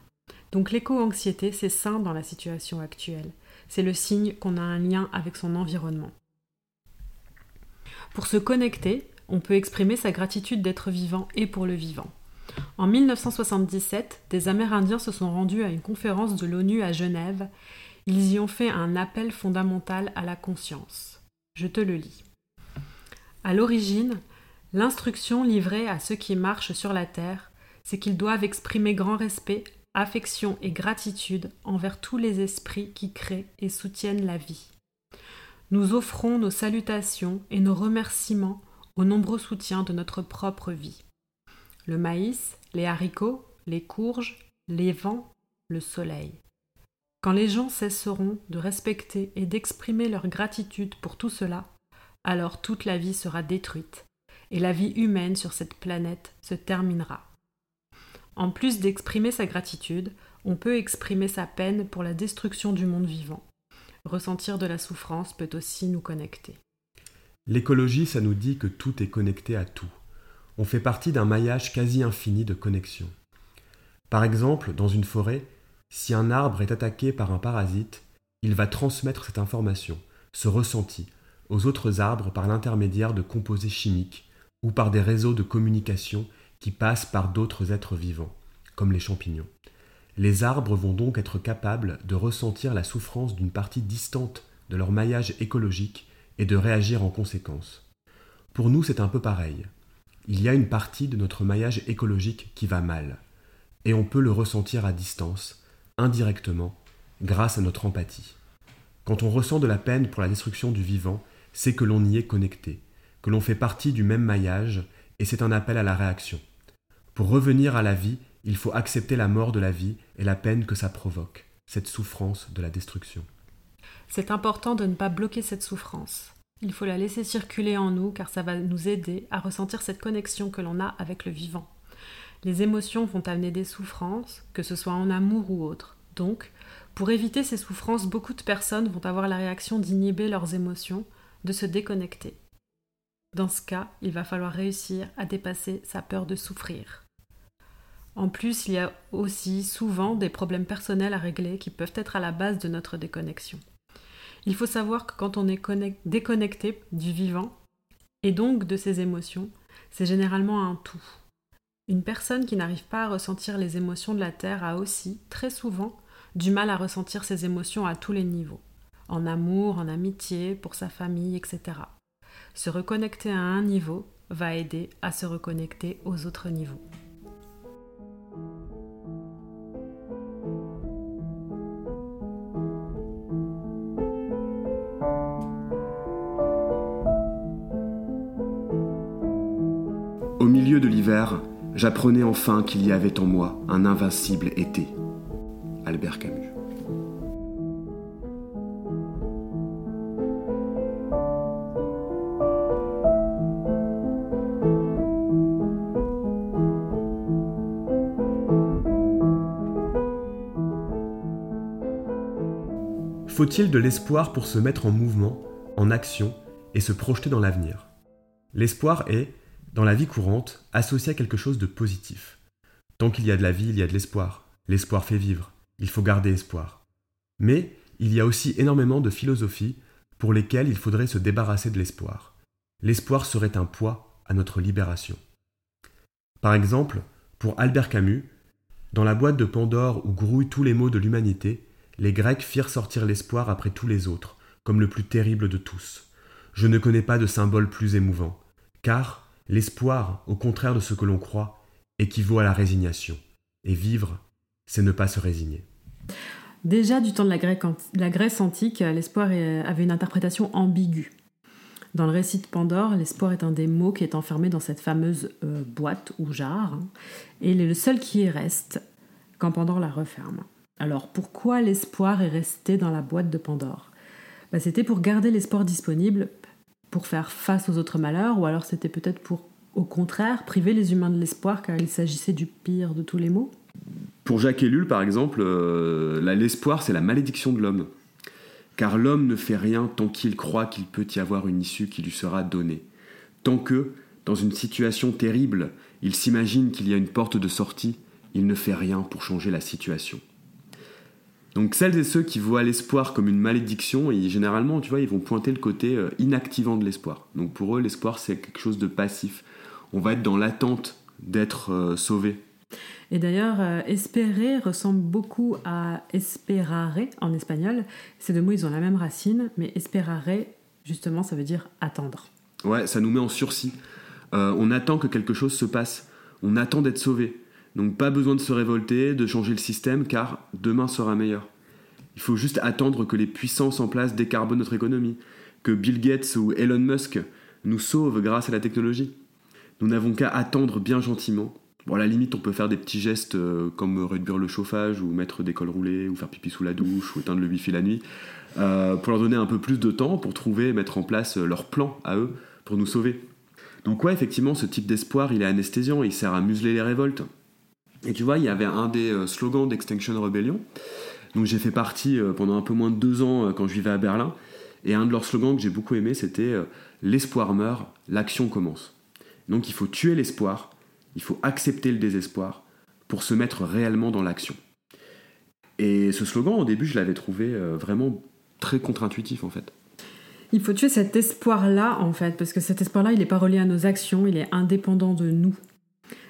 Donc l'éco-anxiété, c'est sain dans la situation actuelle. c'est le signe qu'on a un lien avec son environnement. Pour se connecter, on peut exprimer sa gratitude d'être vivant et pour le vivant. En 1977, des Amérindiens se sont rendus à une conférence de l'ONU à Genève. Ils y ont fait un appel fondamental à la conscience. Je te le lis. À l'origine, l'instruction livrée à ceux qui marchent sur la terre, c'est qu'ils doivent exprimer grand respect, affection et gratitude envers tous les esprits qui créent et soutiennent la vie. Nous offrons nos salutations et nos remerciements aux nombreux soutiens de notre propre vie le maïs, les haricots, les courges, les vents, le soleil. Quand les gens cesseront de respecter et d'exprimer leur gratitude pour tout cela, alors toute la vie sera détruite, et la vie humaine sur cette planète se terminera. En plus d'exprimer sa gratitude, on peut exprimer sa peine pour la destruction du monde vivant. Ressentir de la souffrance peut aussi nous connecter. L'écologie, ça nous dit que tout est connecté à tout on fait partie d'un maillage quasi infini de connexions. Par exemple, dans une forêt, si un arbre est attaqué par un parasite, il va transmettre cette information, ce ressenti, aux autres arbres par l'intermédiaire de composés chimiques ou par des réseaux de communication qui passent par d'autres êtres vivants, comme les champignons. Les arbres vont donc être capables de ressentir la souffrance d'une partie distante de leur maillage écologique et de réagir en conséquence. Pour nous, c'est un peu pareil il y a une partie de notre maillage écologique qui va mal, et on peut le ressentir à distance, indirectement, grâce à notre empathie. Quand on ressent de la peine pour la destruction du vivant, c'est que l'on y est connecté, que l'on fait partie du même maillage, et c'est un appel à la réaction. Pour revenir à la vie, il faut accepter la mort de la vie et la peine que ça provoque, cette souffrance de la destruction. C'est important de ne pas bloquer cette souffrance. Il faut la laisser circuler en nous car ça va nous aider à ressentir cette connexion que l'on a avec le vivant. Les émotions vont amener des souffrances, que ce soit en amour ou autre. Donc, pour éviter ces souffrances, beaucoup de personnes vont avoir la réaction d'inhiber leurs émotions, de se déconnecter. Dans ce cas, il va falloir réussir à dépasser sa peur de souffrir. En plus, il y a aussi souvent des problèmes personnels à régler qui peuvent être à la base de notre déconnexion. Il faut savoir que quand on est déconnecté du vivant, et donc de ses émotions, c'est généralement un tout. Une personne qui n'arrive pas à ressentir les émotions de la Terre a aussi, très souvent, du mal à ressentir ses émotions à tous les niveaux, en amour, en amitié, pour sa famille, etc. Se reconnecter à un niveau va aider à se reconnecter aux autres niveaux. milieu de l'hiver, j'apprenais enfin qu'il y avait en moi un invincible été. Albert Camus. Faut-il de l'espoir pour se mettre en mouvement, en action et se projeter dans l'avenir? L'espoir est, dans la vie courante, associé à quelque chose de positif. Tant qu'il y a de la vie, il y a de l'espoir. L'espoir fait vivre. Il faut garder espoir. Mais il y a aussi énormément de philosophies pour lesquelles il faudrait se débarrasser de l'espoir. L'espoir serait un poids à notre libération. Par exemple, pour Albert Camus, dans la boîte de Pandore où grouillent tous les maux de l'humanité, les Grecs firent sortir l'espoir après tous les autres, comme le plus terrible de tous. Je ne connais pas de symbole plus émouvant, car, L'espoir, au contraire de ce que l'on croit, équivaut à la résignation. Et vivre, c'est ne pas se résigner. Déjà du temps de la, Grèce antique, l'espoir avait une interprétation ambiguë. Dans le récit de Pandore, l'espoir est un des mots qui est enfermé dans cette fameuse euh, boîte ou jarre, hein, et il est le seul qui y reste quand Pandore la referme. Alors pourquoi l'espoir est resté dans la boîte de Pandore? Bah, C'était pour garder l'espoir disponible pour faire face aux autres malheurs, ou alors c'était peut-être pour, au contraire, priver les humains de l'espoir car il s'agissait du pire de tous les maux? Pour Jacques Ellul, par exemple, euh, l'espoir, c'est la malédiction de l'homme. Car l'homme ne fait rien tant qu'il croit qu'il peut y avoir une issue qui lui sera donnée. Tant que, dans une situation terrible, il s'imagine qu'il y a une porte de sortie, il ne fait rien pour changer la situation. Donc celles et ceux qui voient l'espoir comme une malédiction, et généralement, tu vois, ils vont pointer le côté euh, inactivant de l'espoir. Donc pour eux, l'espoir, c'est quelque chose de passif. On va être dans l'attente d'être euh, sauvé. Et d'ailleurs, euh, espérer ressemble beaucoup à esperare en espagnol. Ces deux mots, ils ont la même racine, mais esperare, justement, ça veut dire attendre. Ouais, ça nous met en sursis. on attend que quelque chose se passe. On attend d'être sauvé. Donc pas besoin de se révolter, de changer le système, car demain sera meilleur. Il faut juste attendre que les puissances en place décarbonent notre économie, que Bill Gates ou Elon Musk nous sauvent grâce à la technologie. Nous n'avons qu'à attendre bien gentiment. Bon, à la limite, on peut faire des petits gestes euh, comme réduire le chauffage, ou mettre des cols roulés, ou faire pipi sous la douche, ou éteindre le wifi la nuit, euh, pour leur donner un peu plus de temps pour trouver et mettre en place leur plan à eux pour nous sauver. Donc ouais, effectivement, ce type d'espoir, il est anesthésiant, il sert à museler les révoltes. Et tu vois, il y avait un des euh, slogans d'Extinction Rebellion. Donc j'ai fait partie euh, pendant un peu moins de deux ans euh, quand je vivais à Berlin. Et un de leurs slogans que j'ai beaucoup aimé, c'était L'espoir meurt, l'action commence. Donc il faut tuer l'espoir, il faut accepter le désespoir pour se mettre réellement dans l'action. Et ce slogan, au début, je l'avais trouvé vraiment très contre-intuitif en fait. Il faut tuer cet espoir-là en fait, parce que cet espoir-là, il n'est pas relié à nos actions, il est indépendant de nous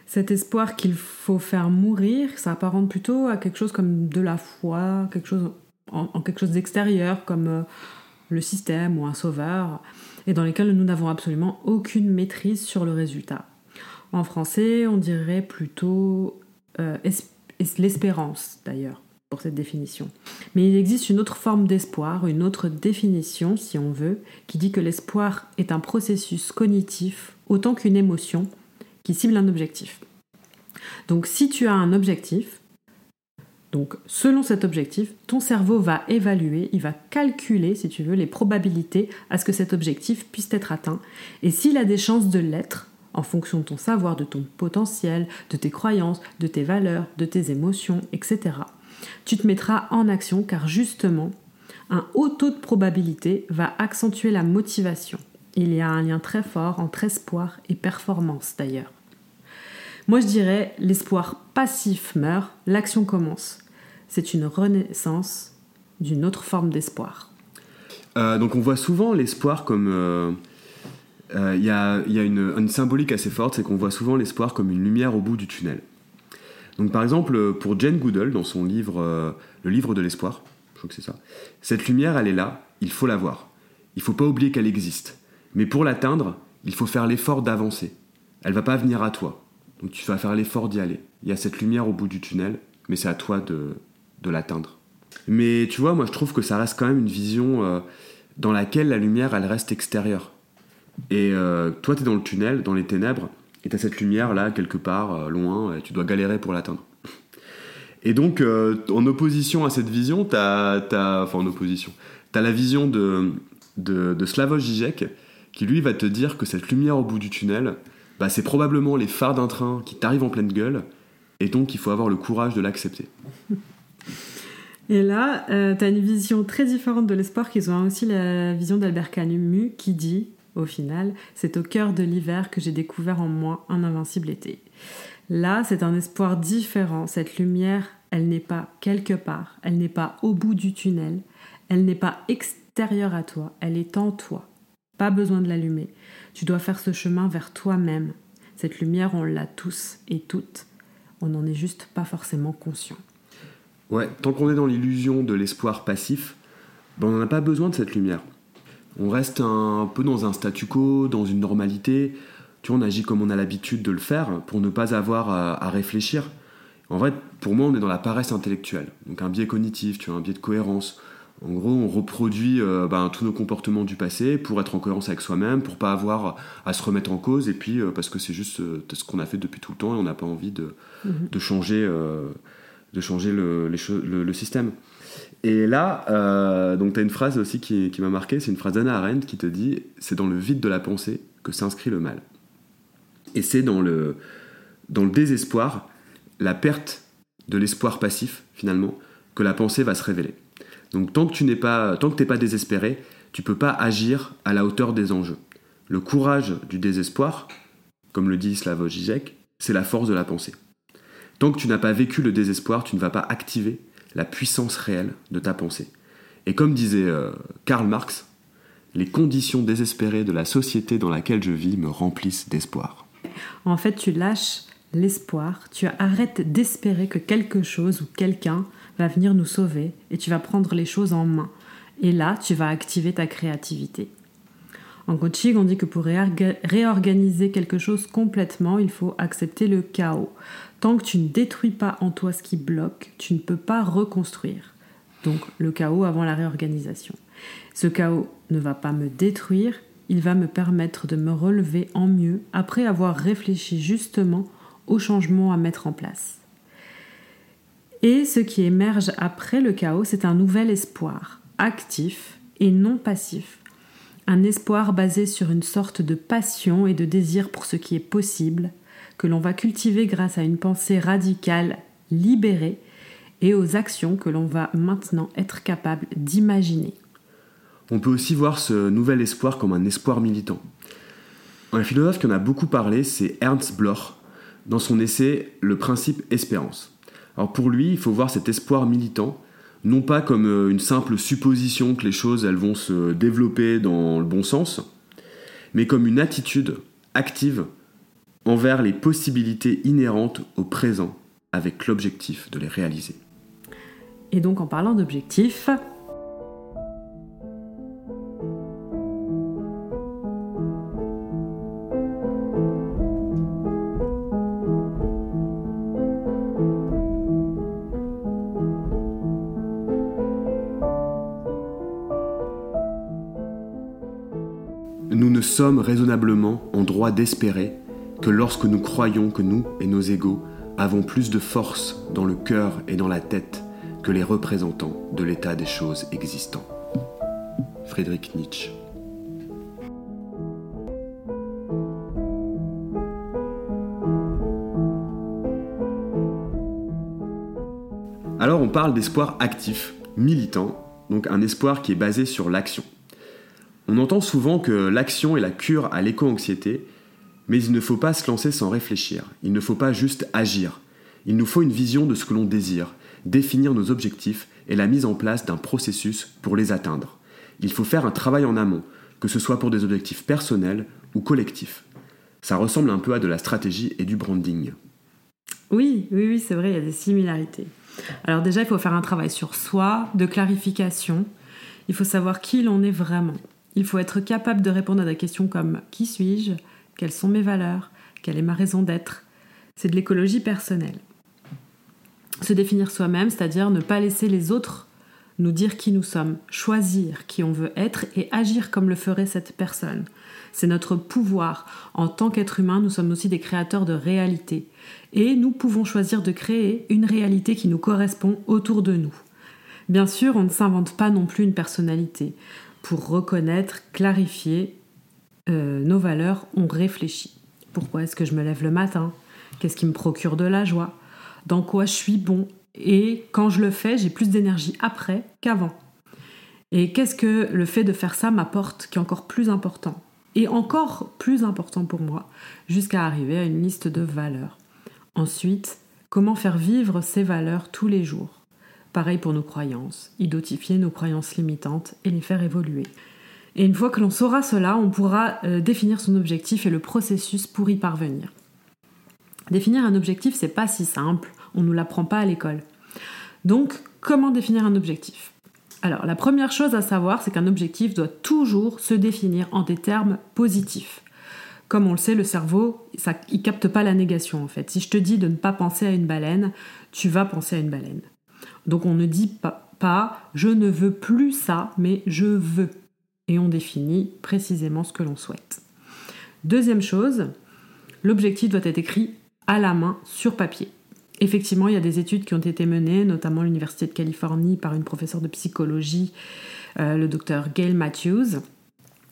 cet espoir qu'il faut faire mourir, ça apparente plutôt à quelque chose comme de la foi, quelque chose en, quelque chose d'extérieur, comme euh, le système ou un sauveur, et dans lesquels nous n'avons absolument aucune maîtrise sur le résultat. En français, on dirait plutôt euh, l'espérance, d'ailleurs, pour cette définition. Mais il existe une autre forme d'espoir, une autre définition, si on veut, qui dit que l'espoir est un processus cognitif autant qu'une émotion qui cible un objectif. Donc si tu as un objectif, donc selon cet objectif, ton cerveau va évaluer, il va calculer, si tu veux, les probabilités à ce que cet objectif puisse être atteint. Et s'il a des chances de l'être, en fonction de ton savoir, de ton potentiel, de tes croyances, de tes valeurs, de tes émotions, etc., tu te mettras en action car justement, un haut taux de probabilité va accentuer la motivation. Il y a un lien très fort entre espoir et performance d'ailleurs. Moi, je dirais, l'espoir passif meurt, l'action commence. C'est une renaissance d'une autre forme d'espoir. Euh, donc on voit souvent l'espoir comme... Euh, euh, il y, a, une, symbolique assez forte, c'est qu'on voit souvent l'espoir comme une lumière au bout du tunnel. Donc par exemple, pour Jane Goodall, dans son livre Le livre de l'espoir, je crois que c'est ça, cette lumière, elle est là, il faut la voir. Il faut pas oublier qu'elle existe. Mais pour l'atteindre, il faut faire l'effort d'avancer. Elle va pas venir à toi. Donc tu vas faire l'effort d'y aller. Il y a cette lumière au bout du tunnel, mais c'est à toi de, l'atteindre. Mais tu vois, moi je trouve que ça reste quand même une vision euh, dans laquelle la lumière, elle reste extérieure. Et euh, toi, tu es dans le tunnel, dans les ténèbres, et tu as cette lumière là, quelque part, euh, loin, et tu dois galérer pour l'atteindre. Et donc, en opposition à cette vision, tu as, en opposition. La vision de, de, de Slavoj Žižek, qui lui va te dire que cette lumière au bout du tunnel, bah, c'est probablement les phares d'un train qui t'arrivent en pleine gueule, et donc il faut avoir le courage de l'accepter. Et là, euh, tu as une vision très différente de l'espoir qu'ils ont aussi la vision d'Albert Camus qui dit, au final, c'est au cœur de l'hiver que j'ai découvert en moi un invincible été. Là, c'est un espoir différent. Cette lumière, elle n'est pas quelque part, elle n'est pas au bout du tunnel, elle n'est pas extérieure à toi, elle est en toi. Pas besoin de l'allumer. Tu dois faire ce chemin vers toi-même. Cette lumière, on l'a tous et toutes. On n'en est juste pas forcément conscient. Ouais, tant qu'on est dans l'illusion de l'espoir passif, ben on n'en a pas besoin de cette lumière. On reste un peu dans un statu quo, dans une normalité. Tu vois, on agit comme on a l'habitude de le faire pour ne pas avoir à, à réfléchir. En vrai, pour moi, on est dans la paresse intellectuelle. Donc un biais cognitif, tu vois, un biais de cohérence. En gros, on reproduit euh, ben, tous nos comportements du passé pour être en cohérence avec soi-même, pour pas avoir à se remettre en cause, et puis euh, parce que c'est juste euh, ce qu'on a fait depuis tout le temps et on n'a pas envie de, mhm. de changer, de changer le, le, système. Et là, donc tu as une phrase aussi qui, qui m'a marqué, c'est une phrase d'Anna Arendt qui te dit c'est dans le vide de la pensée que s'inscrit le mal. Et c'est dans le, dans le désespoir, la perte de l'espoir passif, finalement, que la pensée va se révéler. Donc tant que tu n'es pas, désespéré, tu peux pas agir à la hauteur des enjeux. Le courage du désespoir, comme le dit Slavoj Žižek, c'est la force de la pensée. Tant que tu n'as pas vécu le désespoir, tu ne vas pas activer la puissance réelle de ta pensée. Et comme disait euh, Karl Marx, les conditions désespérées de la société dans laquelle je vis me remplissent d'espoir. En fait, tu lâches l'espoir, tu arrêtes d'espérer que quelque chose ou quelqu'un va venir nous sauver et tu vas prendre les choses en main. Et là, tu vas activer ta créativité. En coaching, on dit que pour réorganiser quelque chose complètement, il faut accepter le chaos. Tant que tu ne détruis pas en toi ce qui bloque, tu ne peux pas reconstruire. Donc le chaos avant la réorganisation. Ce chaos ne va pas me détruire, il va me permettre de me relever en mieux après avoir réfléchi justement aux changements à mettre en place. Et ce qui émerge après le chaos, c'est un nouvel espoir, actif et non passif. Un espoir basé sur une sorte de passion et de désir pour ce qui est possible, que l'on va cultiver grâce à une pensée radicale, libérée, et aux actions que l'on va maintenant être capable d'imaginer. On peut aussi voir ce nouvel espoir comme un espoir militant. Un philosophe qui en a beaucoup parlé, c'est Ernst Bloch, dans son essai Le principe espérance. Alors pour lui, il faut voir cet espoir militant non pas comme euh, une simple supposition que les choses elles vont se développer dans le bon sens, mais comme une attitude active envers les possibilités inhérentes au présent avec l'objectif de les réaliser. Et donc en parlant d'objectifs, sommes raisonnablement en droit d'espérer que lorsque nous croyons que nous et nos égaux avons plus de force dans le cœur et dans la tête que les représentants de l'état des choses existants. Friedrich Nietzsche. Alors on parle d'espoir actif, militant, donc un espoir qui est basé sur l'action. On entend souvent que l'action est la cure à l'éco-anxiété, mais il ne faut pas se lancer sans réfléchir, il ne faut pas juste agir. Il nous faut une vision de ce que l'on désire, définir nos objectifs et la mise en place d'un processus pour les atteindre. Il faut faire un travail en amont, que ce soit pour des objectifs personnels ou collectifs. Ça ressemble un peu à de la stratégie et du branding. Oui, oui, oui, c'est vrai, il y a des similarités. Alors déjà, il faut faire un travail sur soi, de clarification. Il faut savoir qui l'on est vraiment. Il faut être capable de répondre à des questions comme qui suis-je? Quelles sont mes valeurs? Quelle est ma raison d'être? C'est de l'écologie personnelle. Se définir soi-même, c'est-à-dire ne pas laisser les autres nous dire qui nous sommes, choisir qui on veut être et agir comme le ferait cette personne. C'est notre pouvoir. En tant qu'être humain, nous sommes aussi des créateurs de réalité. Et nous pouvons choisir de créer une réalité qui nous correspond autour de nous. Bien sûr, on ne s'invente pas non plus une personnalité pour reconnaître, clarifier euh, nos valeurs, on réfléchit. Pourquoi est-ce que je me lève le matin? Qu'est-ce qui me procure de la joie? Dans quoi je suis bon? Et quand je le fais, j'ai plus d'énergie après qu'avant. Et qu'est-ce que le fait de faire ça m'apporte qui est encore plus important? Et encore plus important pour moi, jusqu'à arriver à une liste de valeurs. Ensuite, comment faire vivre ces valeurs tous les jours? Pareil pour nos croyances, identifier nos croyances limitantes et les faire évoluer. Et une fois que l'on saura cela, on pourra euh, définir son objectif et le processus pour y parvenir. Définir un objectif, c'est pas si simple, on ne nous l'apprend pas à l'école. Donc, comment définir un objectif? Alors, la première chose à savoir, c'est qu'un objectif doit toujours se définir en des termes positifs. Comme on le sait, le cerveau, ça, il capte pas la négation en fait. Si je te dis de ne pas penser à une baleine, tu vas penser à une baleine. Donc on ne dit pas, je ne veux plus ça, mais je veux. Et on définit précisément ce que l'on souhaite. Deuxième chose, l'objectif doit être écrit à la main sur papier. Effectivement, il y a des études qui ont été menées, notamment à l'Université de Californie par une professeure de psychologie, euh, le docteur Gail Matthews,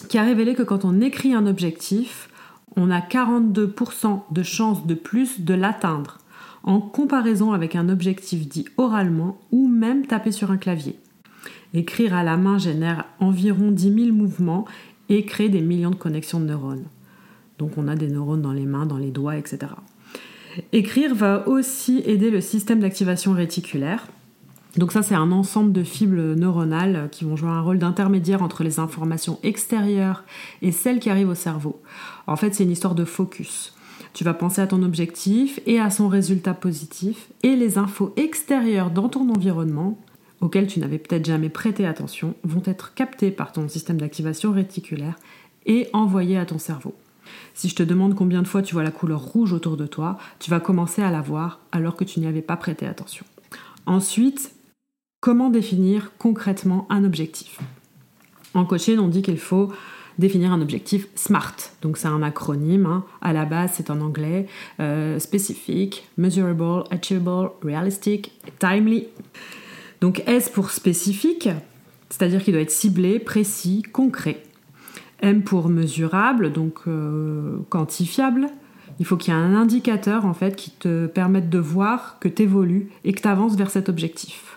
qui a révélé que quand on écrit un objectif, on a 42% de chances de plus de l'atteindre en comparaison avec un objectif dit oralement ou même taper sur un clavier. Écrire à la main génère environ 10 000 mouvements et crée des millions de connexions de neurones. Donc on a des neurones dans les mains, dans les doigts, etc. Écrire va aussi aider le système d'activation réticulaire. Donc ça, c'est un ensemble de fibres neuronales qui vont jouer un rôle d'intermédiaire entre les informations extérieures et celles qui arrivent au cerveau. En fait, c'est une histoire de focus. Tu vas penser à ton objectif et à son résultat positif, et les infos extérieures dans ton environnement, auxquelles tu n'avais peut-être jamais prêté attention, vont être captées par ton système d'activation réticulaire et envoyées à ton cerveau. Si je te demande combien de fois tu vois la couleur rouge autour de toi, tu vas commencer à la voir alors que tu n'y avais pas prêté attention. Ensuite, comment définir concrètement un objectif? En coaching, on dit qu'il faut définir un objectif SMART. Donc c'est un acronyme, hein. à la base c'est en anglais, euh, spécifique, measurable, achievable, realistic, timely. Donc S pour spécifique, c'est-à-dire qu'il doit être ciblé, précis, concret. M pour mesurable, donc euh, quantifiable. Il faut qu'il y ait un indicateur en fait qui te permette de voir que tu évolues et que tu avances vers cet objectif.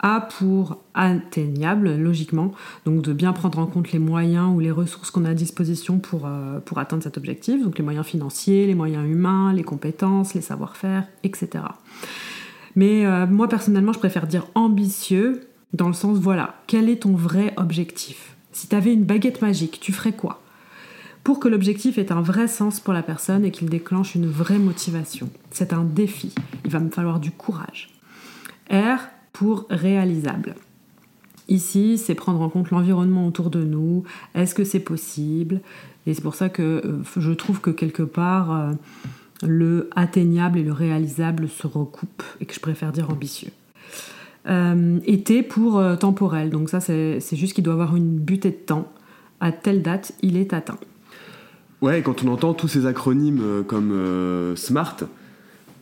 A pour atteignable, logiquement, donc de bien prendre en compte les moyens ou les ressources qu'on a à disposition pour, euh, pour atteindre cet objectif, donc les moyens financiers, les moyens humains, les compétences, les savoir-faire, etc. Mais euh, moi personnellement, je préfère dire ambitieux dans le sens, voilà, quel est ton vrai objectif? Si tu avais une baguette magique, tu ferais quoi? Pour que l'objectif ait un vrai sens pour la personne et qu'il déclenche une vraie motivation. C'est un défi. Il va me falloir du courage. R pour réalisable. Ici, c'est prendre en compte l'environnement autour de nous. Est-ce que c'est possible? Et c'est pour ça que euh, je trouve que quelque part, euh, le atteignable et le réalisable se recoupent et que je préfère dire ambitieux. Euh, T pour temporel. Donc ça, c'est juste qu'il doit avoir une butée de temps. À telle date, il est atteint. Ouais, quand on entend tous ces acronymes comme SMART,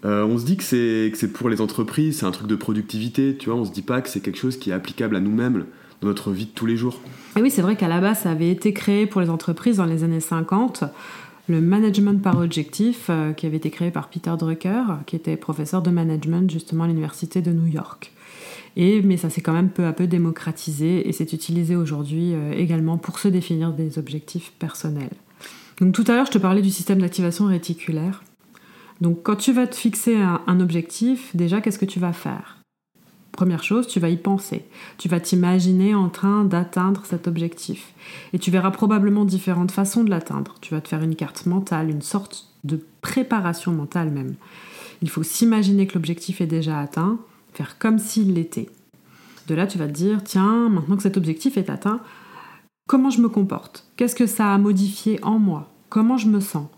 euh, on se dit que c'est pour les entreprises, c'est un truc de productivité, tu vois, on se dit pas que c'est quelque chose qui est applicable à nous-mêmes dans notre vie de tous les jours. Et oui, c'est vrai qu'à la base, ça avait été créé pour les entreprises dans les années 50, le management par objectif, qui avait été créé par Peter Drucker, qui était professeur de management justement à l'université de New York. Et, mais ça s'est quand même peu à peu démocratisé et c'est utilisé aujourd'hui également pour se définir des objectifs personnels. Donc tout à l'heure, je te parlais du système d'activation réticulaire. Donc quand tu vas te fixer un, objectif, déjà, qu'est-ce que tu vas faire? Première chose, tu vas y penser. Tu vas t'imaginer en train d'atteindre cet objectif. Et tu verras probablement différentes façons de l'atteindre. Tu vas te faire une carte mentale, une sorte de préparation mentale même. Il faut s'imaginer que l'objectif est déjà atteint, faire comme s'il l'était. De là, tu vas te dire, tiens, maintenant que cet objectif est atteint, Comment je me comporte? Qu'est-ce que ça a modifié en moi? Comment je me sens?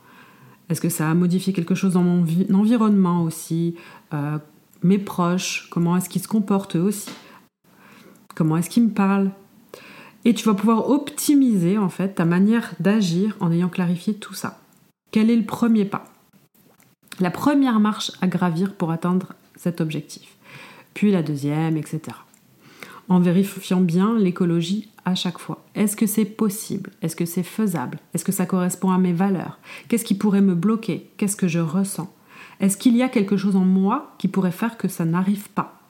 Est-ce que ça a modifié quelque chose dans mon environnement aussi euh, Mes proches? Comment est-ce qu'ils se comportent aussi? Comment est-ce qu'ils me parlent? Et tu vas pouvoir optimiser en fait ta manière d'agir en ayant clarifié tout ça. Quel est le premier pas? La première marche à gravir pour atteindre cet objectif. Puis la deuxième, etc en vérifiant bien l'écologie à chaque fois. Est-ce que c'est possible? Est-ce que c'est faisable? Est-ce que ça correspond à mes valeurs? Qu'est-ce qui pourrait me bloquer? Qu'est-ce que je ressens? Est-ce qu'il y a quelque chose en moi qui pourrait faire que ça n'arrive pas?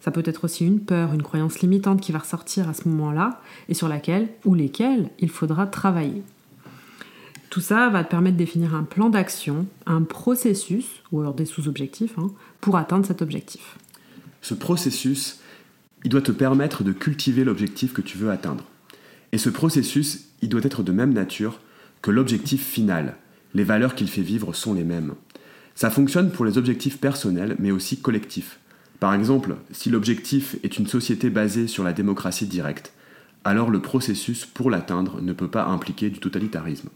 Ça peut être aussi une peur, une croyance limitante qui va ressortir à ce moment-là et sur laquelle ou lesquelles il faudra travailler. Tout ça va te permettre de définir un plan d'action, un processus, ou alors des sous-objectifs, hein, pour atteindre cet objectif. Ce processus, il doit te permettre de cultiver l'objectif que tu veux atteindre. Et ce processus, il doit être de même nature que l'objectif final. Les valeurs qu'il fait vivre sont les mêmes. Ça fonctionne pour les objectifs personnels, mais aussi collectifs. Par exemple, si l'objectif est une société basée sur la démocratie directe, alors le processus pour l'atteindre ne peut pas impliquer du totalitarisme.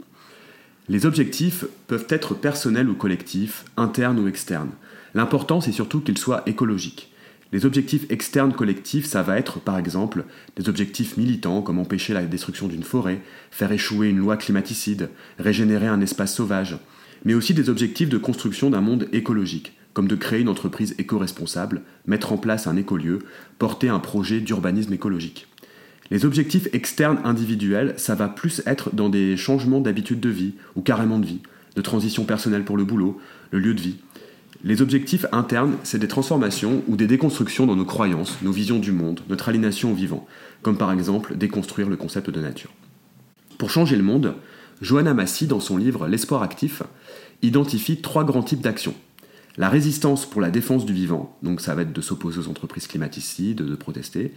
Les objectifs peuvent être personnels ou collectifs, internes ou externes. L'important, c'est surtout qu'ils soient écologiques. Les objectifs externes collectifs, ça va être par exemple des objectifs militants comme empêcher la destruction d'une forêt, faire échouer une loi climaticide, régénérer un espace sauvage, mais aussi des objectifs de construction d'un monde écologique, comme de créer une entreprise éco-responsable, mettre en place un écolieu, porter un projet d'urbanisme écologique. Les objectifs externes individuels, ça va plus être dans des changements d'habitude de vie, ou carrément de vie, de transition personnelle pour le boulot, le lieu de vie, les objectifs internes, c'est des transformations ou des déconstructions dans nos croyances, nos visions du monde, notre aliénation au vivant, comme par exemple déconstruire le concept de nature. Pour changer le monde, Johanna Massy, dans son livre L'espoir actif, identifie trois grands types d'actions. La résistance pour la défense du vivant, donc ça va être de s'opposer aux entreprises climaticides, de protester.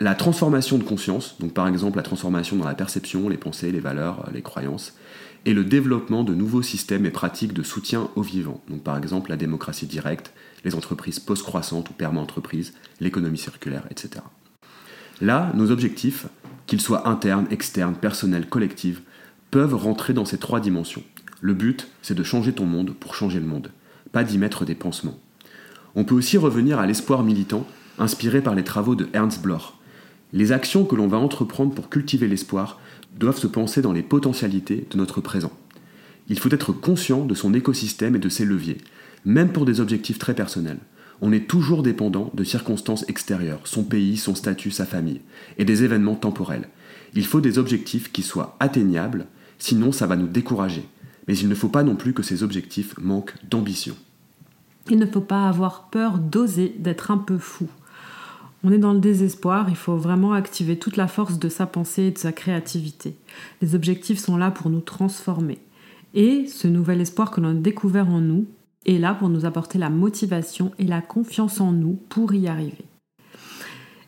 La transformation de conscience, donc par exemple la transformation dans la perception, les pensées, les valeurs, les croyances. Et le développement de nouveaux systèmes et pratiques de soutien au vivant, donc par exemple la démocratie directe, les entreprises post-croissantes ou perma-entreprises, l'économie circulaire, etc. Là, nos objectifs, qu'ils soient internes, externes, personnels, collectifs, peuvent rentrer dans ces trois dimensions. Le but, c'est de changer ton monde pour changer le monde pas d'y mettre des pansements. On peut aussi revenir à l'espoir militant, inspiré par les travaux de Ernst Bloch. Les actions que l'on va entreprendre pour cultiver l'espoir doivent se penser dans les potentialités de notre présent. Il faut être conscient de son écosystème et de ses leviers, même pour des objectifs très personnels. On est toujours dépendant de circonstances extérieures, son pays, son statut, sa famille, et des événements temporels. Il faut des objectifs qui soient atteignables, sinon ça va nous décourager mais il ne faut pas non plus que ces objectifs manquent d'ambition. Il ne faut pas avoir peur d'oser, d'être un peu fou. On est dans le désespoir, il faut vraiment activer toute la force de sa pensée et de sa créativité. Les objectifs sont là pour nous transformer. Et ce nouvel espoir que l'on a découvert en nous est là pour nous apporter la motivation et la confiance en nous pour y arriver.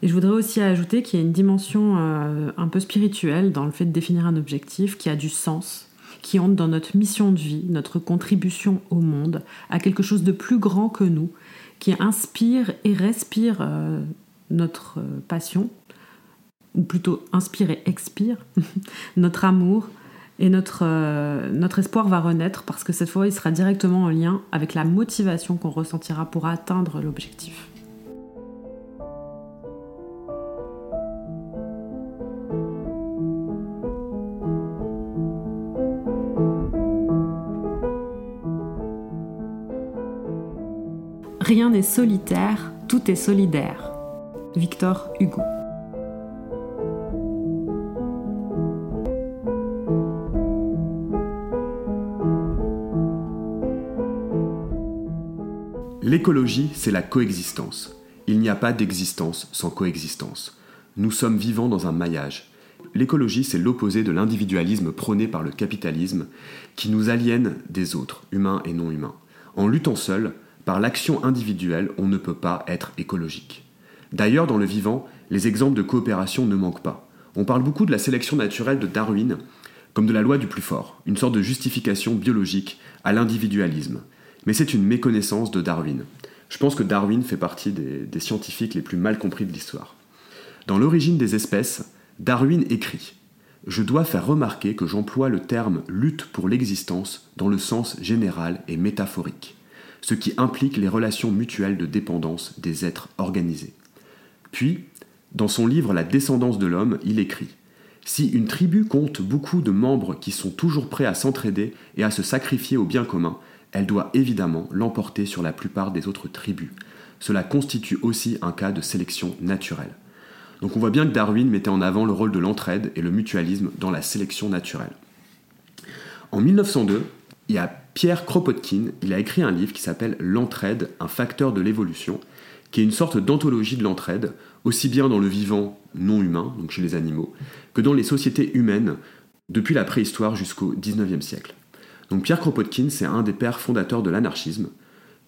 Et je voudrais aussi ajouter qu'il y a une dimension euh, un peu spirituelle dans le fait de définir un objectif qui a du sens, qui entre dans notre mission de vie, notre contribution au monde, à quelque chose de plus grand que nous, qui inspire et respire euh, notre euh, passion, ou plutôt inspire et expire notre amour, et notre, euh, notre espoir va renaître parce que cette fois il sera directement en lien avec la motivation qu'on ressentira pour atteindre l'objectif. Rien n'est solitaire, tout est solidaire. Victor Hugo. L'écologie, c'est la coexistence. Il n'y a pas d'existence sans coexistence. Nous sommes vivants dans un maillage. L'écologie, c'est l'opposé de l'individualisme prôné par le capitalisme qui nous aliène des autres, humains et non humains. En luttant seul, par l'action individuelle, on ne peut pas être écologique. D'ailleurs, dans le vivant, les exemples de coopération ne manquent pas. On parle beaucoup de la sélection naturelle de Darwin comme de la loi du plus fort, une sorte de justification biologique à l'individualisme. Mais c'est une méconnaissance de Darwin. Je pense que Darwin fait partie des, scientifiques les plus mal compris de l'histoire. Dans l'origine des espèces, Darwin écrit Je dois faire remarquer que j'emploie le terme lutte pour l'existence dans le sens général et métaphorique ce qui implique les relations mutuelles de dépendance des êtres organisés. Puis, dans son livre La descendance de l'homme, il écrit Si une tribu compte beaucoup de membres qui sont toujours prêts à s'entraider et à se sacrifier au bien commun, elle doit évidemment l'emporter sur la plupart des autres tribus. Cela constitue aussi un cas de sélection naturelle. Donc on voit bien que Darwin mettait en avant le rôle de l'entraide et le mutualisme dans la sélection naturelle. En 1902, il y a Pierre Kropotkin, il a écrit un livre qui s'appelle L'entraide, un facteur de l'évolution, qui est une sorte d'anthologie de l'entraide, aussi bien dans le vivant non humain, donc chez les animaux, que dans les sociétés humaines, depuis la préhistoire jusqu'au XIXe siècle. Donc Pierre Kropotkin, c'est un des pères fondateurs de l'anarchisme,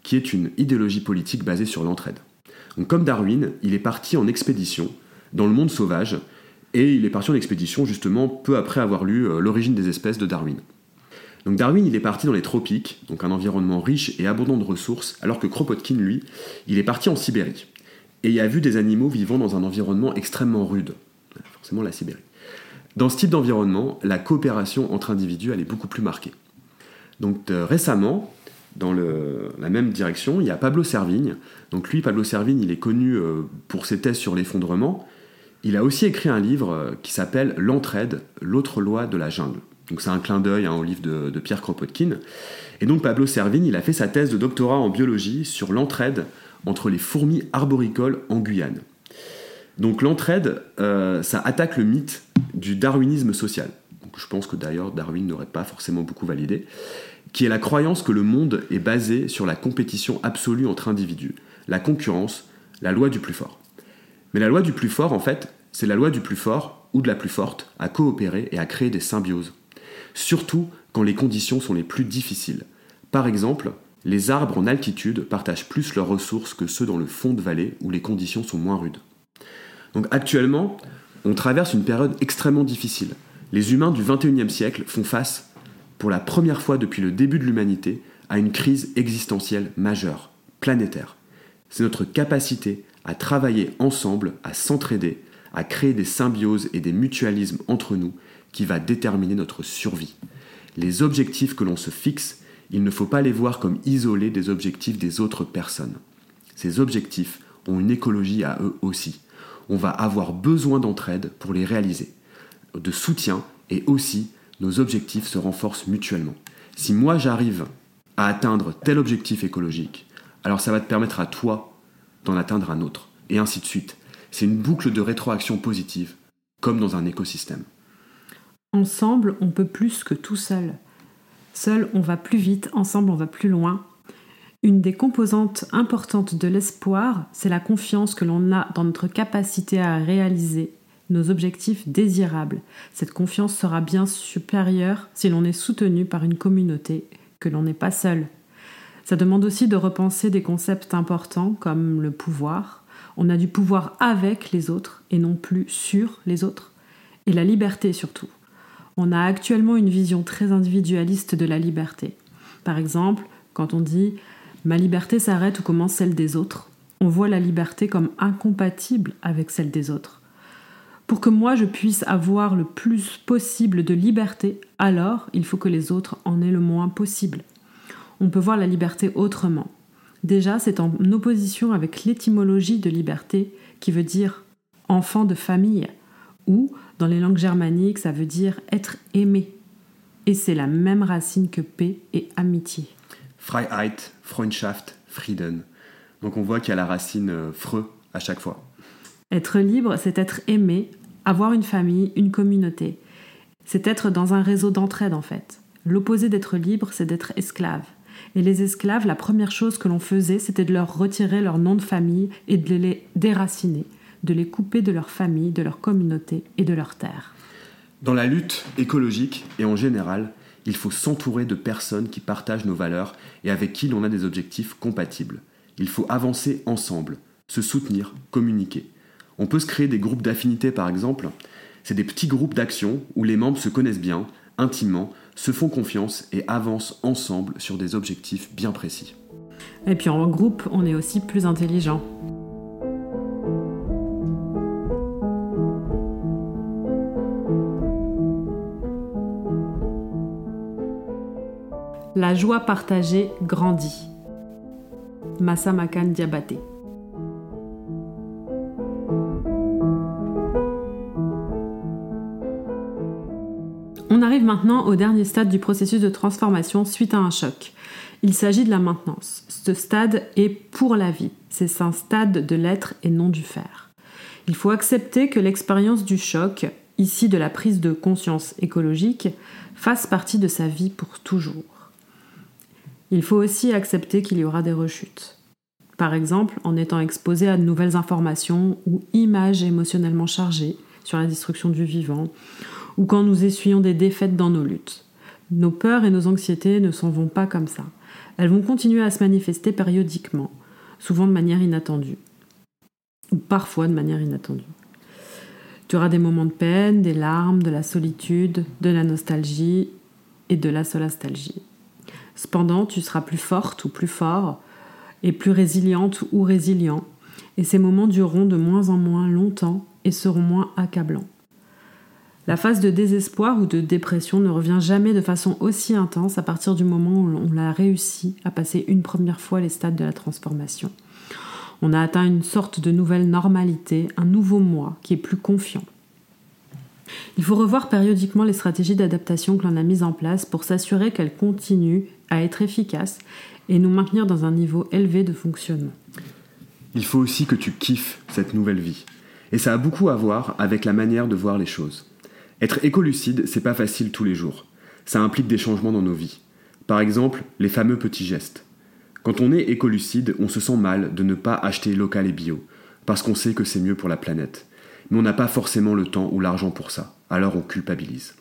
qui est une idéologie politique basée sur l'entraide. Donc comme Darwin, il est parti en expédition dans le monde sauvage, et il est parti en expédition justement peu après avoir lu euh, L'origine des espèces de Darwin. Donc Darwin, il est parti dans les tropiques, donc un environnement riche et abondant de ressources, alors que Kropotkin, lui, il est parti en Sibérie. Et il a vu des animaux vivant dans un environnement extrêmement rude. Forcément la Sibérie. Dans ce type d'environnement, la coopération entre individus, est beaucoup plus marquée. Donc euh, récemment, dans la même direction, il y a Pablo Servigne. Donc lui, Pablo Servigne, il est connu euh, pour ses thèses sur l'effondrement. Il a aussi écrit un livre euh, qui s'appelle L'entraide, l'autre loi de la jungle. Donc c'est un clin d'œil hein, au livre de, Pierre Kropotkin. Et donc Pablo Servigne, il a fait sa thèse de doctorat en biologie sur l'entraide entre les fourmis arboricoles en Guyane. Donc l'entraide, euh, ça attaque le mythe du darwinisme social. Donc, je pense que d'ailleurs Darwin n'aurait pas forcément beaucoup validé, qui est la croyance que le monde est basé sur la compétition absolue entre individus, la concurrence, la loi du plus fort. Mais la loi du plus fort, en fait, c'est la loi du plus fort ou de la plus forte à coopérer et à créer des symbioses surtout quand les conditions sont les plus difficiles. Par exemple, les arbres en altitude partagent plus leurs ressources que ceux dans le fond de vallée où les conditions sont moins rudes. Donc actuellement, on traverse une période extrêmement difficile. Les humains du 21e siècle font face, pour la première fois depuis le début de l'humanité, à une crise existentielle majeure, planétaire. C'est notre capacité à travailler ensemble, à s'entraider, à créer des symbioses et des mutualismes entre nous qui va déterminer notre survie. Les objectifs que l'on se fixe, il ne faut pas les voir comme isolés des objectifs des autres personnes. Ces objectifs ont une écologie à eux aussi. On va avoir besoin d'entraide pour les réaliser, de soutien et aussi nos objectifs se renforcent mutuellement. Si moi j'arrive à atteindre tel objectif écologique, alors ça va te permettre à toi d'en atteindre un autre, et ainsi de suite. C'est une boucle de rétroaction positive, comme dans un écosystème. Ensemble, on peut plus que tout seul. Seul, on va plus vite, ensemble, on va plus loin. Une des composantes importantes de l'espoir, c'est la confiance que l'on a dans notre capacité à réaliser nos objectifs désirables. Cette confiance sera bien supérieure si l'on est soutenu par une communauté, que l'on n'est pas seul. Ça demande aussi de repenser des concepts importants comme le pouvoir. On a du pouvoir avec les autres et non plus sur les autres. Et la liberté surtout. On a actuellement une vision très individualiste de la liberté. Par exemple, quand on dit ma liberté s'arrête ou commence celle des autres, on voit la liberté comme incompatible avec celle des autres. Pour que moi je puisse avoir le plus possible de liberté, alors il faut que les autres en aient le moins possible on peut voir la liberté autrement. Déjà, c'est en opposition avec l'étymologie de liberté qui veut dire enfant de famille, ou dans les langues germaniques, ça veut dire être aimé. Et c'est la même racine que paix et amitié. Freiheit, Freundschaft, Frieden. Donc on voit qu'il y a la racine euh, freux à chaque fois. Être libre, c'est être aimé, avoir une famille, une communauté. C'est être dans un réseau d'entraide en fait. L'opposé d'être libre, c'est d'être esclave. Et les esclaves, la première chose que l'on faisait, c'était de leur retirer leur nom de famille et de les déraciner, de les couper de leur famille, de leur communauté et de leur terre. Dans la lutte écologique et en général, il faut s'entourer de personnes qui partagent nos valeurs et avec qui l'on a des objectifs compatibles. Il faut avancer ensemble, se soutenir, communiquer. On peut se créer des groupes d'affinité par exemple. C'est des petits groupes d'action où les membres se connaissent bien, intimement, se font confiance et avancent ensemble sur des objectifs bien précis. Et puis en groupe, on est aussi plus intelligent. La joie partagée grandit. Massamakan Diabaté. On arrive maintenant au dernier stade du processus de transformation suite à un choc. Il s'agit de la maintenance. Ce stade est pour la vie. C'est un stade de l'être et non du faire. Il faut accepter que l'expérience du choc, ici de la prise de conscience écologique, fasse partie de sa vie pour toujours. Il faut aussi accepter qu'il y aura des rechutes. Par exemple, en étant exposé à de nouvelles informations ou images émotionnellement chargées sur la destruction du vivant, ou quand nous essuyons des défaites dans nos luttes. Nos peurs et nos anxiétés ne s'en vont pas comme ça. Elles vont continuer à se manifester périodiquement, souvent de manière inattendue, ou parfois de manière inattendue. Tu auras des moments de peine, des larmes, de la solitude, de la nostalgie et de la solastalgie. Cependant, tu seras plus forte ou plus fort, et plus résiliente ou résilient, et ces moments dureront de moins en moins longtemps et seront moins accablants. La phase de désespoir ou de dépression ne revient jamais de façon aussi intense à partir du moment où on a réussi à passer une première fois les stades de la transformation. On a atteint une sorte de nouvelle normalité, un nouveau moi qui est plus confiant. Il faut revoir périodiquement les stratégies d'adaptation que l'on a mises en place pour s'assurer qu'elles continuent à être efficaces et nous maintenir dans un niveau élevé de fonctionnement. Il faut aussi que tu kiffes cette nouvelle vie. Et ça a beaucoup à voir avec la manière de voir les choses. Être écolucide, c'est pas facile tous les jours. Ça implique des changements dans nos vies. Par exemple, les fameux petits gestes. Quand on est écolucide, on se sent mal de ne pas acheter local et bio, parce qu'on sait que c'est mieux pour la planète. Mais on n'a pas forcément le temps ou l'argent pour ça, alors on culpabilise.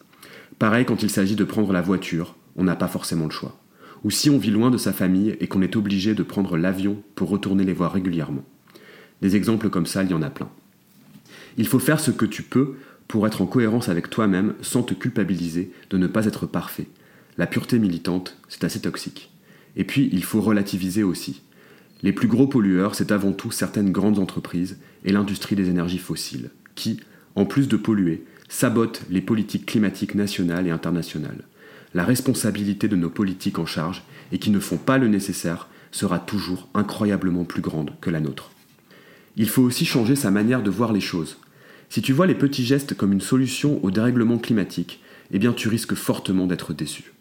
Pareil quand il s'agit de prendre la voiture, on n'a pas forcément le choix. Ou si on vit loin de sa famille et qu'on est obligé de prendre l'avion pour retourner les voir régulièrement. Des exemples comme ça, il y en a plein. Il faut faire ce que tu peux pour être en cohérence avec toi-même sans te culpabiliser de ne pas être parfait. La pureté militante, c'est assez toxique. Et puis, il faut relativiser aussi. Les plus gros pollueurs, c'est avant tout certaines grandes entreprises et l'industrie des énergies fossiles, qui, en plus de polluer, sabotent les politiques climatiques nationales et internationales. La responsabilité de nos politiques en charge et qui ne font pas le nécessaire sera toujours incroyablement plus grande que la nôtre. Il faut aussi changer sa manière de voir les choses. Si tu vois les petits gestes comme une solution au dérèglement climatique, eh bien tu risques fortement d'être déçu.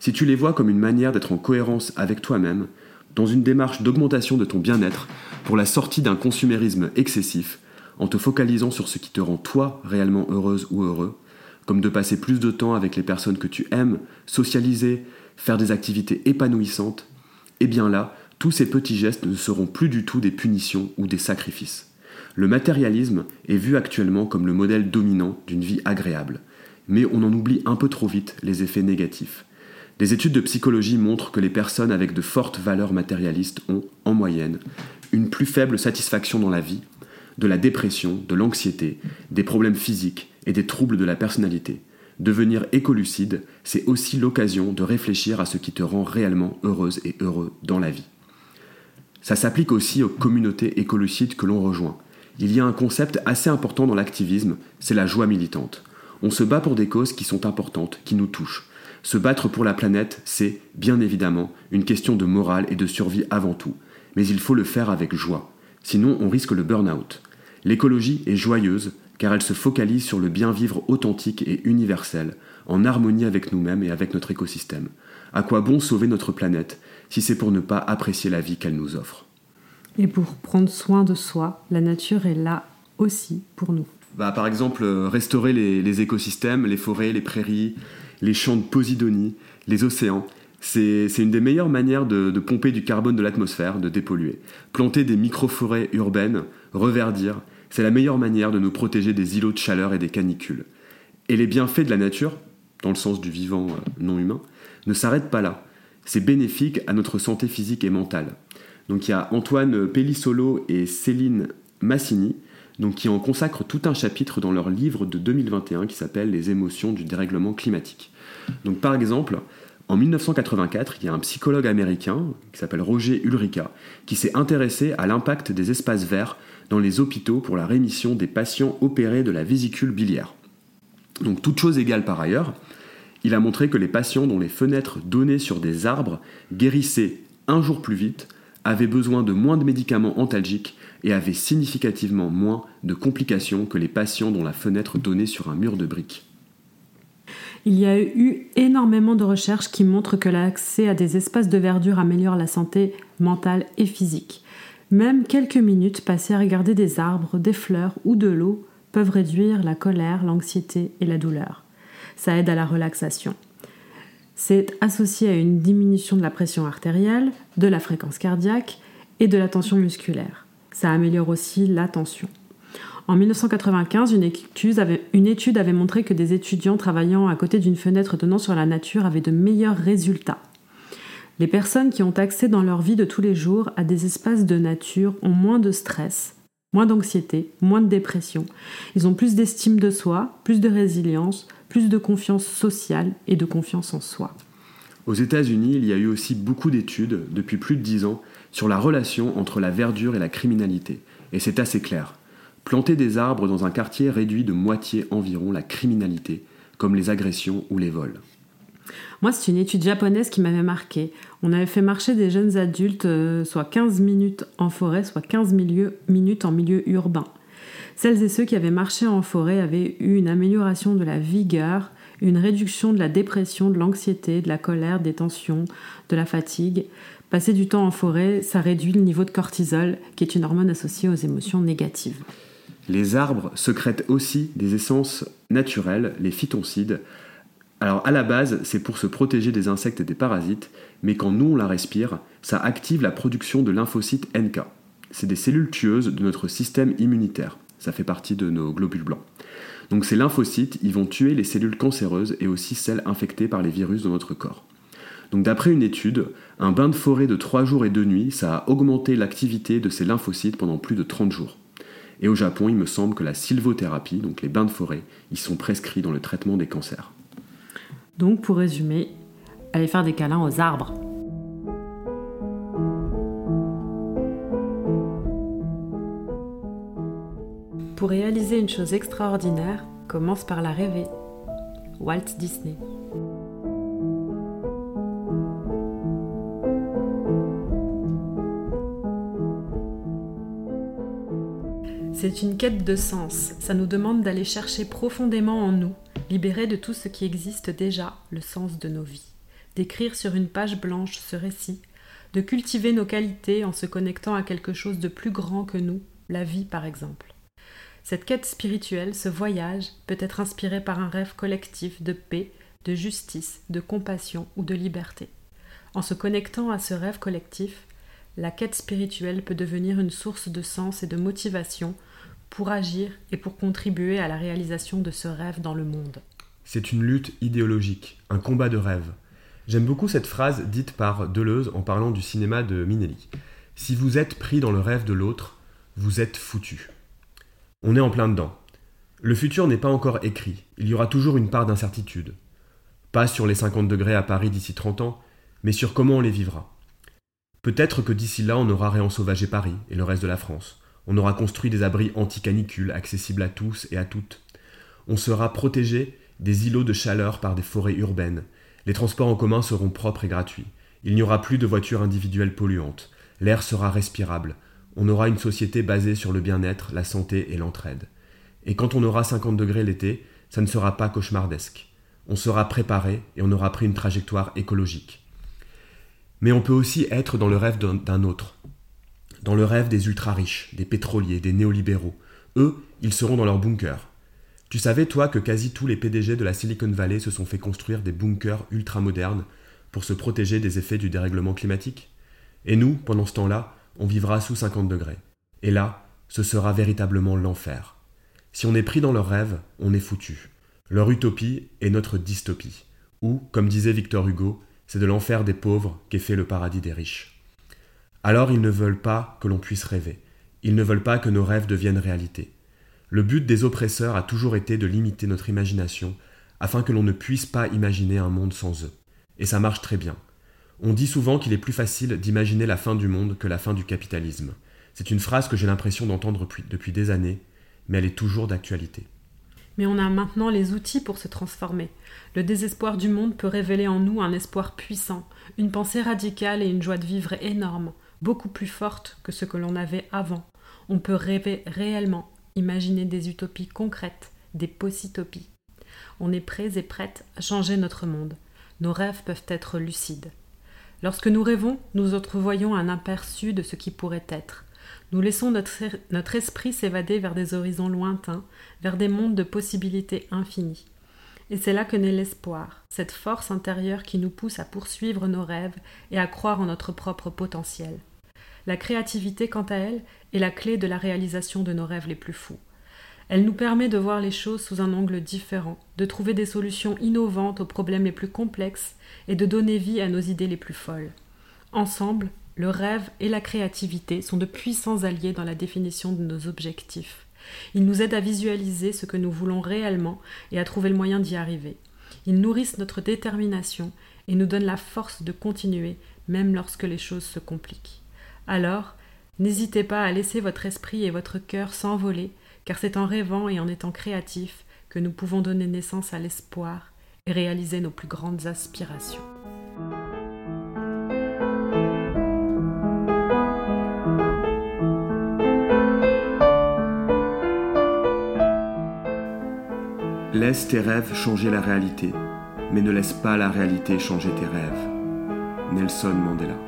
Si tu les vois comme une manière d'être en cohérence avec toi-même, dans une démarche d'augmentation de ton bien-être, pour la sortie d'un consumérisme excessif, en te focalisant sur ce qui te rend toi réellement heureuse ou heureux, comme de passer plus de temps avec les personnes que tu aimes, socialiser, faire des activités épanouissantes, eh bien là, tous ces petits gestes ne seront plus du tout des punitions ou des sacrifices. Le matérialisme est vu actuellement comme le modèle dominant d'une vie agréable, mais on en oublie un peu trop vite les effets négatifs. Des études de psychologie montrent que les personnes avec de fortes valeurs matérialistes ont, en moyenne, une plus faible satisfaction dans la vie, de la dépression, de l'anxiété, des problèmes physiques et des troubles de la personnalité. Devenir écolucide, c'est aussi l'occasion de réfléchir à ce qui te rend réellement heureuse et heureux dans la vie. Ça s'applique aussi aux communautés écolucides que l'on rejoint. Il y a un concept assez important dans l'activisme, c'est la joie militante. On se bat pour des causes qui sont importantes, qui nous touchent. Se battre pour la planète, c'est, bien évidemment, une question de morale et de survie avant tout. Mais il faut le faire avec joie. Sinon, on risque le burn-out. L'écologie est joyeuse, car elle se focalise sur le bien-vivre authentique et universel, en harmonie avec nous-mêmes et avec notre écosystème. À quoi bon sauver notre planète si c'est pour ne pas apprécier la vie qu'elle nous offre? Et pour prendre soin de soi, la nature est là aussi pour nous. Bah, par exemple, euh, restaurer les écosystèmes, les forêts, les prairies, les champs de Posidonie, les océans. C'est une des meilleures manières de, pomper du carbone de l'atmosphère, de dépolluer. Planter des micro-forêts urbaines, reverdir, c'est la meilleure manière de nous protéger des îlots de chaleur et des canicules. Et les bienfaits de la nature, dans le sens du vivant euh, non humain, ne s'arrêtent pas là. C'est bénéfique à notre santé physique et mentale. Donc il y a Antoine Pellissolo et Céline Massini donc qui en consacrent tout un chapitre dans leur livre de 2021 qui s'appelle Les émotions du dérèglement climatique. Donc par exemple, en 1984, il y a un psychologue américain qui s'appelle Roger Ulrika qui s'est intéressé à l'impact des espaces verts dans les hôpitaux pour la rémission des patients opérés de la vésicule biliaire. Donc toute chose égale par ailleurs, il a montré que les patients dont les fenêtres donnaient sur des arbres guérissaient un jour plus vite, avaient besoin de moins de médicaments antalgiques et avait significativement moins de complications que les patients dont la fenêtre donnait sur un mur de briques. Il y a eu énormément de recherches qui montrent que l'accès à des espaces de verdure améliore la santé mentale et physique. Même quelques minutes passées à regarder des arbres, des fleurs ou de l'eau peuvent réduire la colère, l'anxiété et la douleur. Ça aide à la relaxation. C'est associé à une diminution de la pression artérielle, de la fréquence cardiaque et de la tension musculaire. Ça améliore aussi l'attention. En 1995, une étude, avait, une étude avait montré que des étudiants travaillant à côté d'une fenêtre donnant sur la nature avaient de meilleurs résultats. Les personnes qui ont accès dans leur vie de tous les jours à des espaces de nature ont moins de stress, moins d'anxiété, moins de dépression. Ils ont plus d'estime de soi, plus de résilience, plus de confiance sociale et de confiance en soi. Aux États-Unis, il y a eu aussi beaucoup d'études, depuis plus de dix ans, sur la relation entre la verdure et la criminalité. Et c'est assez clair. Planter des arbres dans un quartier réduit de moitié environ la criminalité, comme les agressions ou les vols. Moi, c'est une étude japonaise qui m'avait marqué. On avait fait marcher des jeunes adultes, euh, soit 15 minutes en forêt, soit 15 minutes en milieu urbain. Celles et ceux qui avaient marché en forêt avaient eu une amélioration de la vigueur, une réduction de la dépression, de l'anxiété, de la colère, des tensions, de la fatigue. Passer du temps en forêt, ça réduit le niveau de cortisol, qui est une hormone associée aux émotions négatives. Les arbres secrètent aussi des essences naturelles, les phytoncides. Alors à la base, c'est pour se protéger des insectes et des parasites, mais quand nous on la respire, ça active la production de lymphocytes NK. C'est des cellules tueuses de notre système immunitaire. Ça fait partie de nos globules blancs. Donc ces lymphocytes, ils vont tuer les cellules cancéreuses et aussi celles infectées par les virus dans notre corps. Donc d'après une étude, un bain de forêt de 3 jours et 2 nuits, ça a augmenté l'activité de ces lymphocytes pendant plus de 30 jours. Et au Japon, il me semble que la sylvothérapie, donc les bains de forêt, ils sont prescrits dans le traitement des cancers. Donc pour résumer, allez faire des câlins aux arbres. Pour réaliser une chose extraordinaire, commence par la rêver. Walt Disney. C'est une quête de sens, ça nous demande d'aller chercher profondément en nous, libérer de tout ce qui existe déjà le sens de nos vies, d'écrire sur une page blanche ce récit, de cultiver nos qualités en se connectant à quelque chose de plus grand que nous, la vie par exemple. Cette quête spirituelle, ce voyage, peut être inspiré par un rêve collectif de paix, de justice, de compassion ou de liberté. En se connectant à ce rêve collectif, la quête spirituelle peut devenir une source de sens et de motivation pour agir et pour contribuer à la réalisation de ce rêve dans le monde. C'est une lutte idéologique, un combat de rêve. J'aime beaucoup cette phrase dite par Deleuze en parlant du cinéma de Minelli. Si vous êtes pris dans le rêve de l'autre, vous êtes foutu. On est en plein dedans. Le futur n'est pas encore écrit, il y aura toujours une part d'incertitude. Pas sur les 50 degrés à Paris d'ici 30 ans, mais sur comment on les vivra. Peut-être que d'ici là on aura réensauvagé Paris et le reste de la France, on aura construit des abris anti-canicule accessibles à tous et à toutes. On sera protégé des îlots de chaleur par des forêts urbaines. Les transports en commun seront propres et gratuits. Il n'y aura plus de voitures individuelles polluantes. L'air sera respirable. On aura une société basée sur le bien-être, la santé et l'entraide. Et quand on aura 50 degrés l'été, ça ne sera pas cauchemardesque. On sera préparé et on aura pris une trajectoire écologique. Mais on peut aussi être dans le rêve d'un autre, dans le rêve des ultra-riches, des pétroliers, des néolibéraux. Eux, ils seront dans leur bunker. Tu savais, toi, que quasi tous les PDG de la Silicon Valley se sont fait construire des bunkers ultra-modernes pour se protéger des effets du dérèglement climatique? Et nous, pendant ce temps-là, on vivra sous 50 degrés. Et là, ce sera véritablement l'enfer. Si on est pris dans leurs rêves, on est foutu. Leur utopie est notre dystopie. Ou, comme disait Victor Hugo, c'est de l'enfer des pauvres qu'est fait le paradis des riches. Alors ils ne veulent pas que l'on puisse rêver. Ils ne veulent pas que nos rêves deviennent réalité. Le but des oppresseurs a toujours été de limiter notre imagination afin que l'on ne puisse pas imaginer un monde sans eux. Et ça marche très bien. On dit souvent qu'il est plus facile d'imaginer la fin du monde que la fin du capitalisme. C'est une phrase que j'ai l'impression d'entendre depuis, des années, mais elle est toujours d'actualité. Mais on a maintenant les outils pour se transformer. Le désespoir du monde peut révéler en nous un espoir puissant, une pensée radicale et une joie de vivre énorme beaucoup plus forte que ce que l'on avait avant. On peut rêver réellement, imaginer des utopies concrètes, des possitopies. On est prêts et prêtes à changer notre monde. Nos rêves peuvent être lucides. Lorsque nous rêvons, nous entrevoyons un aperçu de ce qui pourrait être. Nous laissons notre, notre esprit s'évader vers des horizons lointains, vers des mondes de possibilités infinies. Et c'est là que naît l'espoir, cette force intérieure qui nous pousse à poursuivre nos rêves et à croire en notre propre potentiel. La créativité, quant à elle, est la clé de la réalisation de nos rêves les plus fous. Elle nous permet de voir les choses sous un angle différent, de trouver des solutions innovantes aux problèmes les plus complexes et de donner vie à nos idées les plus folles. Ensemble, le rêve et la créativité sont de puissants alliés dans la définition de nos objectifs. Ils nous aident à visualiser ce que nous voulons réellement et à trouver le moyen d'y arriver. Ils nourrissent notre détermination et nous donnent la force de continuer même lorsque les choses se compliquent. Alors, n'hésitez pas à laisser votre esprit et votre cœur s'envoler, car c'est en rêvant et en étant créatifs que nous pouvons donner naissance à l'espoir et réaliser nos plus grandes aspirations. Laisse tes rêves changer la réalité, mais ne laisse pas la réalité changer tes rêves. Nelson Mandela.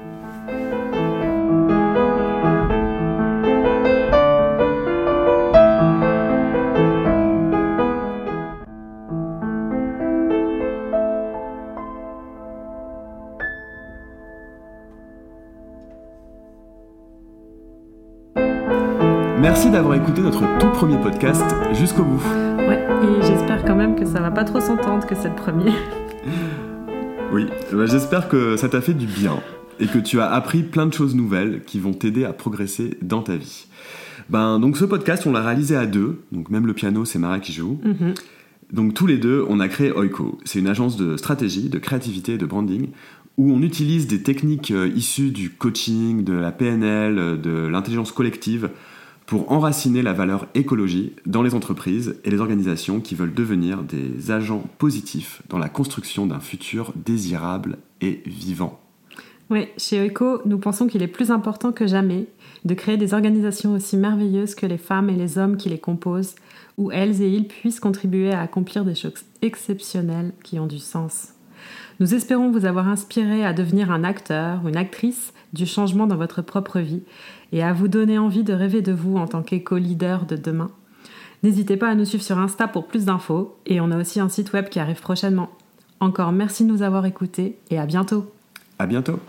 Écouté notre tout premier podcast jusqu'au bout. Ouais, et j'espère quand même que ça va pas trop s'entendre que c'est le premier. Oui, bah, j'espère que ça t'a fait du bien et que tu as appris plein de choses nouvelles qui vont t'aider à progresser dans ta vie. Ben, donc ce podcast, on l'a réalisé à deux, donc même le piano, c'est Mara qui joue. Mhm. Donc tous les deux, on a créé Oiko. C'est une agence de stratégie, de créativité et de branding où on utilise des techniques euh, issues du coaching, de la PNL, de l'intelligence collective pour enraciner la valeur écologie dans les entreprises et les organisations qui veulent devenir des agents positifs dans la construction d'un futur désirable et vivant. Oui, chez Oiko, nous pensons qu'il est plus important que jamais de créer des organisations aussi merveilleuses que les femmes et les hommes qui les composent, où elles et ils puissent contribuer à accomplir des choses exceptionnelles qui ont du sens. Nous espérons vous avoir inspiré à devenir un acteur une actrice du changement dans votre propre vie et à vous donner envie de rêver de vous en tant qu'éco-leader de demain. N'hésitez pas à nous suivre sur Insta pour plus d'infos et on a aussi un site web qui arrive prochainement. Encore merci de nous avoir écoutés et à bientôt. À bientôt.